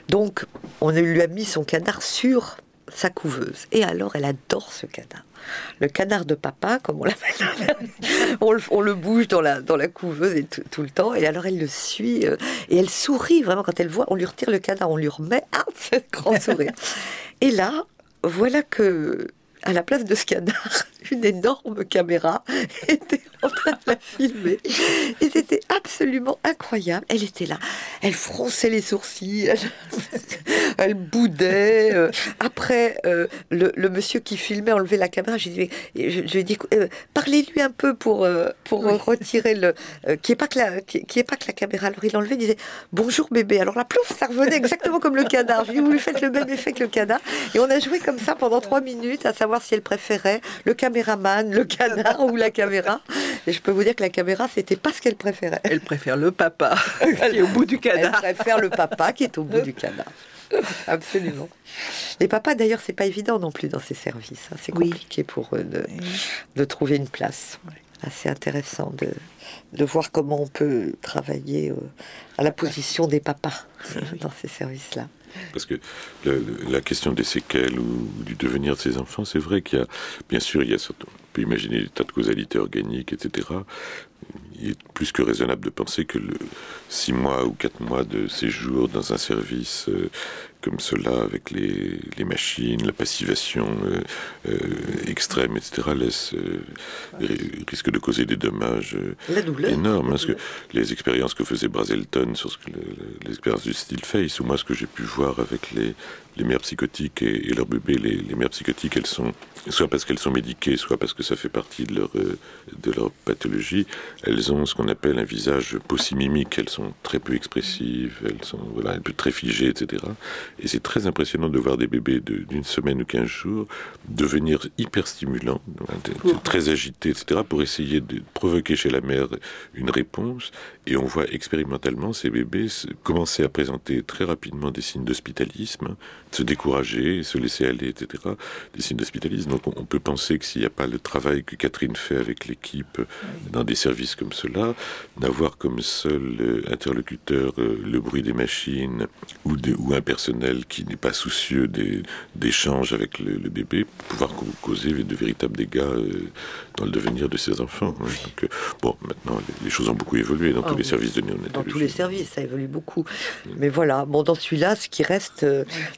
Donc, on lui a mis son canard sur sa couveuse. Et alors, elle adore ce canard. Le canard de papa, comme on l'appelle. on, le, on, le bouge dans la, dans la couveuse tout, le temps. Et alors, elle le suit. Euh, et elle sourit vraiment quand elle voit. On lui retire le canard, on lui remet. Ah, c'est grand sourire. et là, voilà que à la place de ce canard, une énorme caméra était en train de la filmer. Et c'était absolument incroyable. Elle était là. Elle fronçait les sourcils. elle boudait. Euh, après, euh, le, monsieur qui filmait enlevait la caméra. Je, lui ai dit, parlez-lui un peu pour, pour retirer le. qui est pas que la, qui, est pas que la caméra. Alors il enlevait, il disait bonjour bébé. Alors la plouf, ça revenait exactement comme le canard. Je lui ai dit, vous lui faites le même effet que le canard. Et on a joué comme ça pendant trois minutes à savoir si elle préférait le caméraman, le canard ou la caméra. Et je peux vous dire que la caméra, c'était pas ce qu'elle préférait. Elle préfère le papa qui est au bout du canard. Elle préfère le papa qui est au bout du canard. Absolument. Les papas, d'ailleurs, c'est pas évident non plus dans ces services. Hein. C'est compliqué pour eux de, trouver une place. Assez intéressant de, de, voir comment on peut travailler euh, à la position des papas dans ces services-là. Parce que la, question des séquelles ou, du devenir de ces enfants, c'est vrai qu'il y a, bien sûr, il y a, on peut imaginer des tas de causalités organiques, etc il est plus que raisonnable de penser que le six mois ou quatre mois de séjour dans un service euh, comme cela, avec les, les machines, la passivation euh, euh, extrême, etc., laisse, risque de causer des dommages énormes. Parce que les expériences que faisait Brazelton sur ce que l'expérience du style face, ou moi ce que j'ai pu voir avec les, les mères psychotiques et, leurs bébés, les, les, mères psychotiques, elles sont soit parce qu'elles sont médiquées, soit parce que ça fait partie de leur, de leur pathologie, elles ont ce qu'on appelle un visage possimimique. Elles sont très peu expressives, elles sont voilà, très figées, etc. Et c'est très impressionnant de voir des bébés d'une semaine ou quinze jours devenir hyper stimulants, très agités, etc. pour essayer de provoquer chez la mère une réponse. Et on voit expérimentalement ces bébés commencer à présenter très rapidement des signes d'hospitalisme, se décourager, se laisser aller, etc. Des signes d'hospitalisme. Donc on peut penser que s'il n'y a pas le travail que Catherine fait avec l'équipe dans des services comme cela, d'avoir comme seul euh, interlocuteur euh, le bruit des machines ou, ou un personnel qui n'est pas soucieux d'échanges avec le, bébé, pouvoir causer de véritables dégâts euh, dans le devenir de ses enfants. Donc, bon, maintenant, les, choses ont beaucoup évolué dans ah tous les services de néonatologie. Dans tous les services, ça évolue beaucoup. Mais voilà, bon, dans celui-là, ce qui reste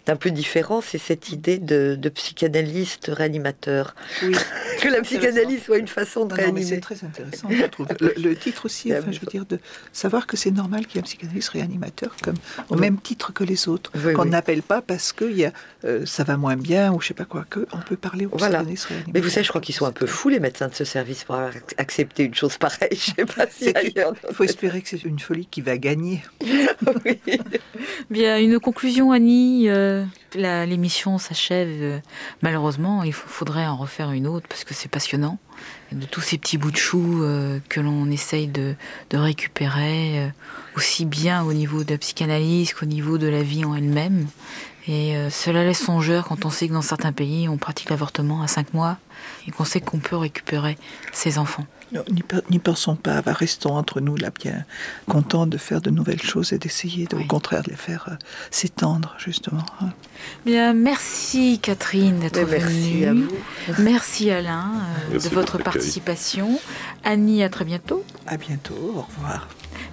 d'un peu différent, c'est cette idée de, psychanalyste réanimateur. Oui. que la psychanalyse soit une façon de réanimer. C'est très intéressant, je trouve. Le, titre aussi, enfin, je veux dire, de savoir que c'est normal qu'il y ait un psychanalyste réanimateur, comme, au même titre que les autres, qu'on n'appelle pas parce que y a, euh, ça va moins bien ou je sais pas quoi, qu'on peut parler voilà. Mais vous savez, je crois qu'ils sont un peu fous, les médecins de ce service, pour avoir accepté une chose pareille. Je sais pas si Il faut espérer que c'est une folie qui va gagner. oui. Bien, une conclusion, Annie. Euh, l'émission s'achève. Euh, malheureusement, il faudrait en refaire une autre parce que c'est passionnant de tous ces petits bouts de choux euh, que l'on essaye de, récupérer, euh, aussi bien au niveau de la psychanalyse qu'au niveau de la vie en elle-même. Et cela laisse songeur quand on sait que dans certains pays, on pratique l'avortement à 5 mois et qu'on sait qu'on peut récupérer ses enfants. N'y pensons pas, restons entre nous là bien contents de faire de nouvelles choses et d'essayer, au contraire, de les faire s'étendre, justement. Hein. Bien, merci Catherine d'être venue. Merci à Merci Alain de votre participation. Annie, à très bientôt. À bientôt, au revoir.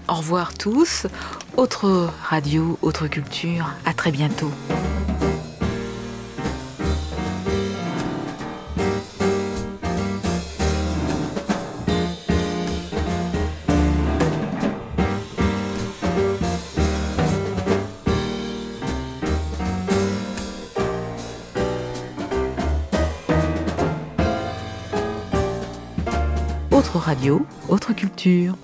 Au revoir tous. Autre radio, autre culture. À très bientôt. Radio, autre culture.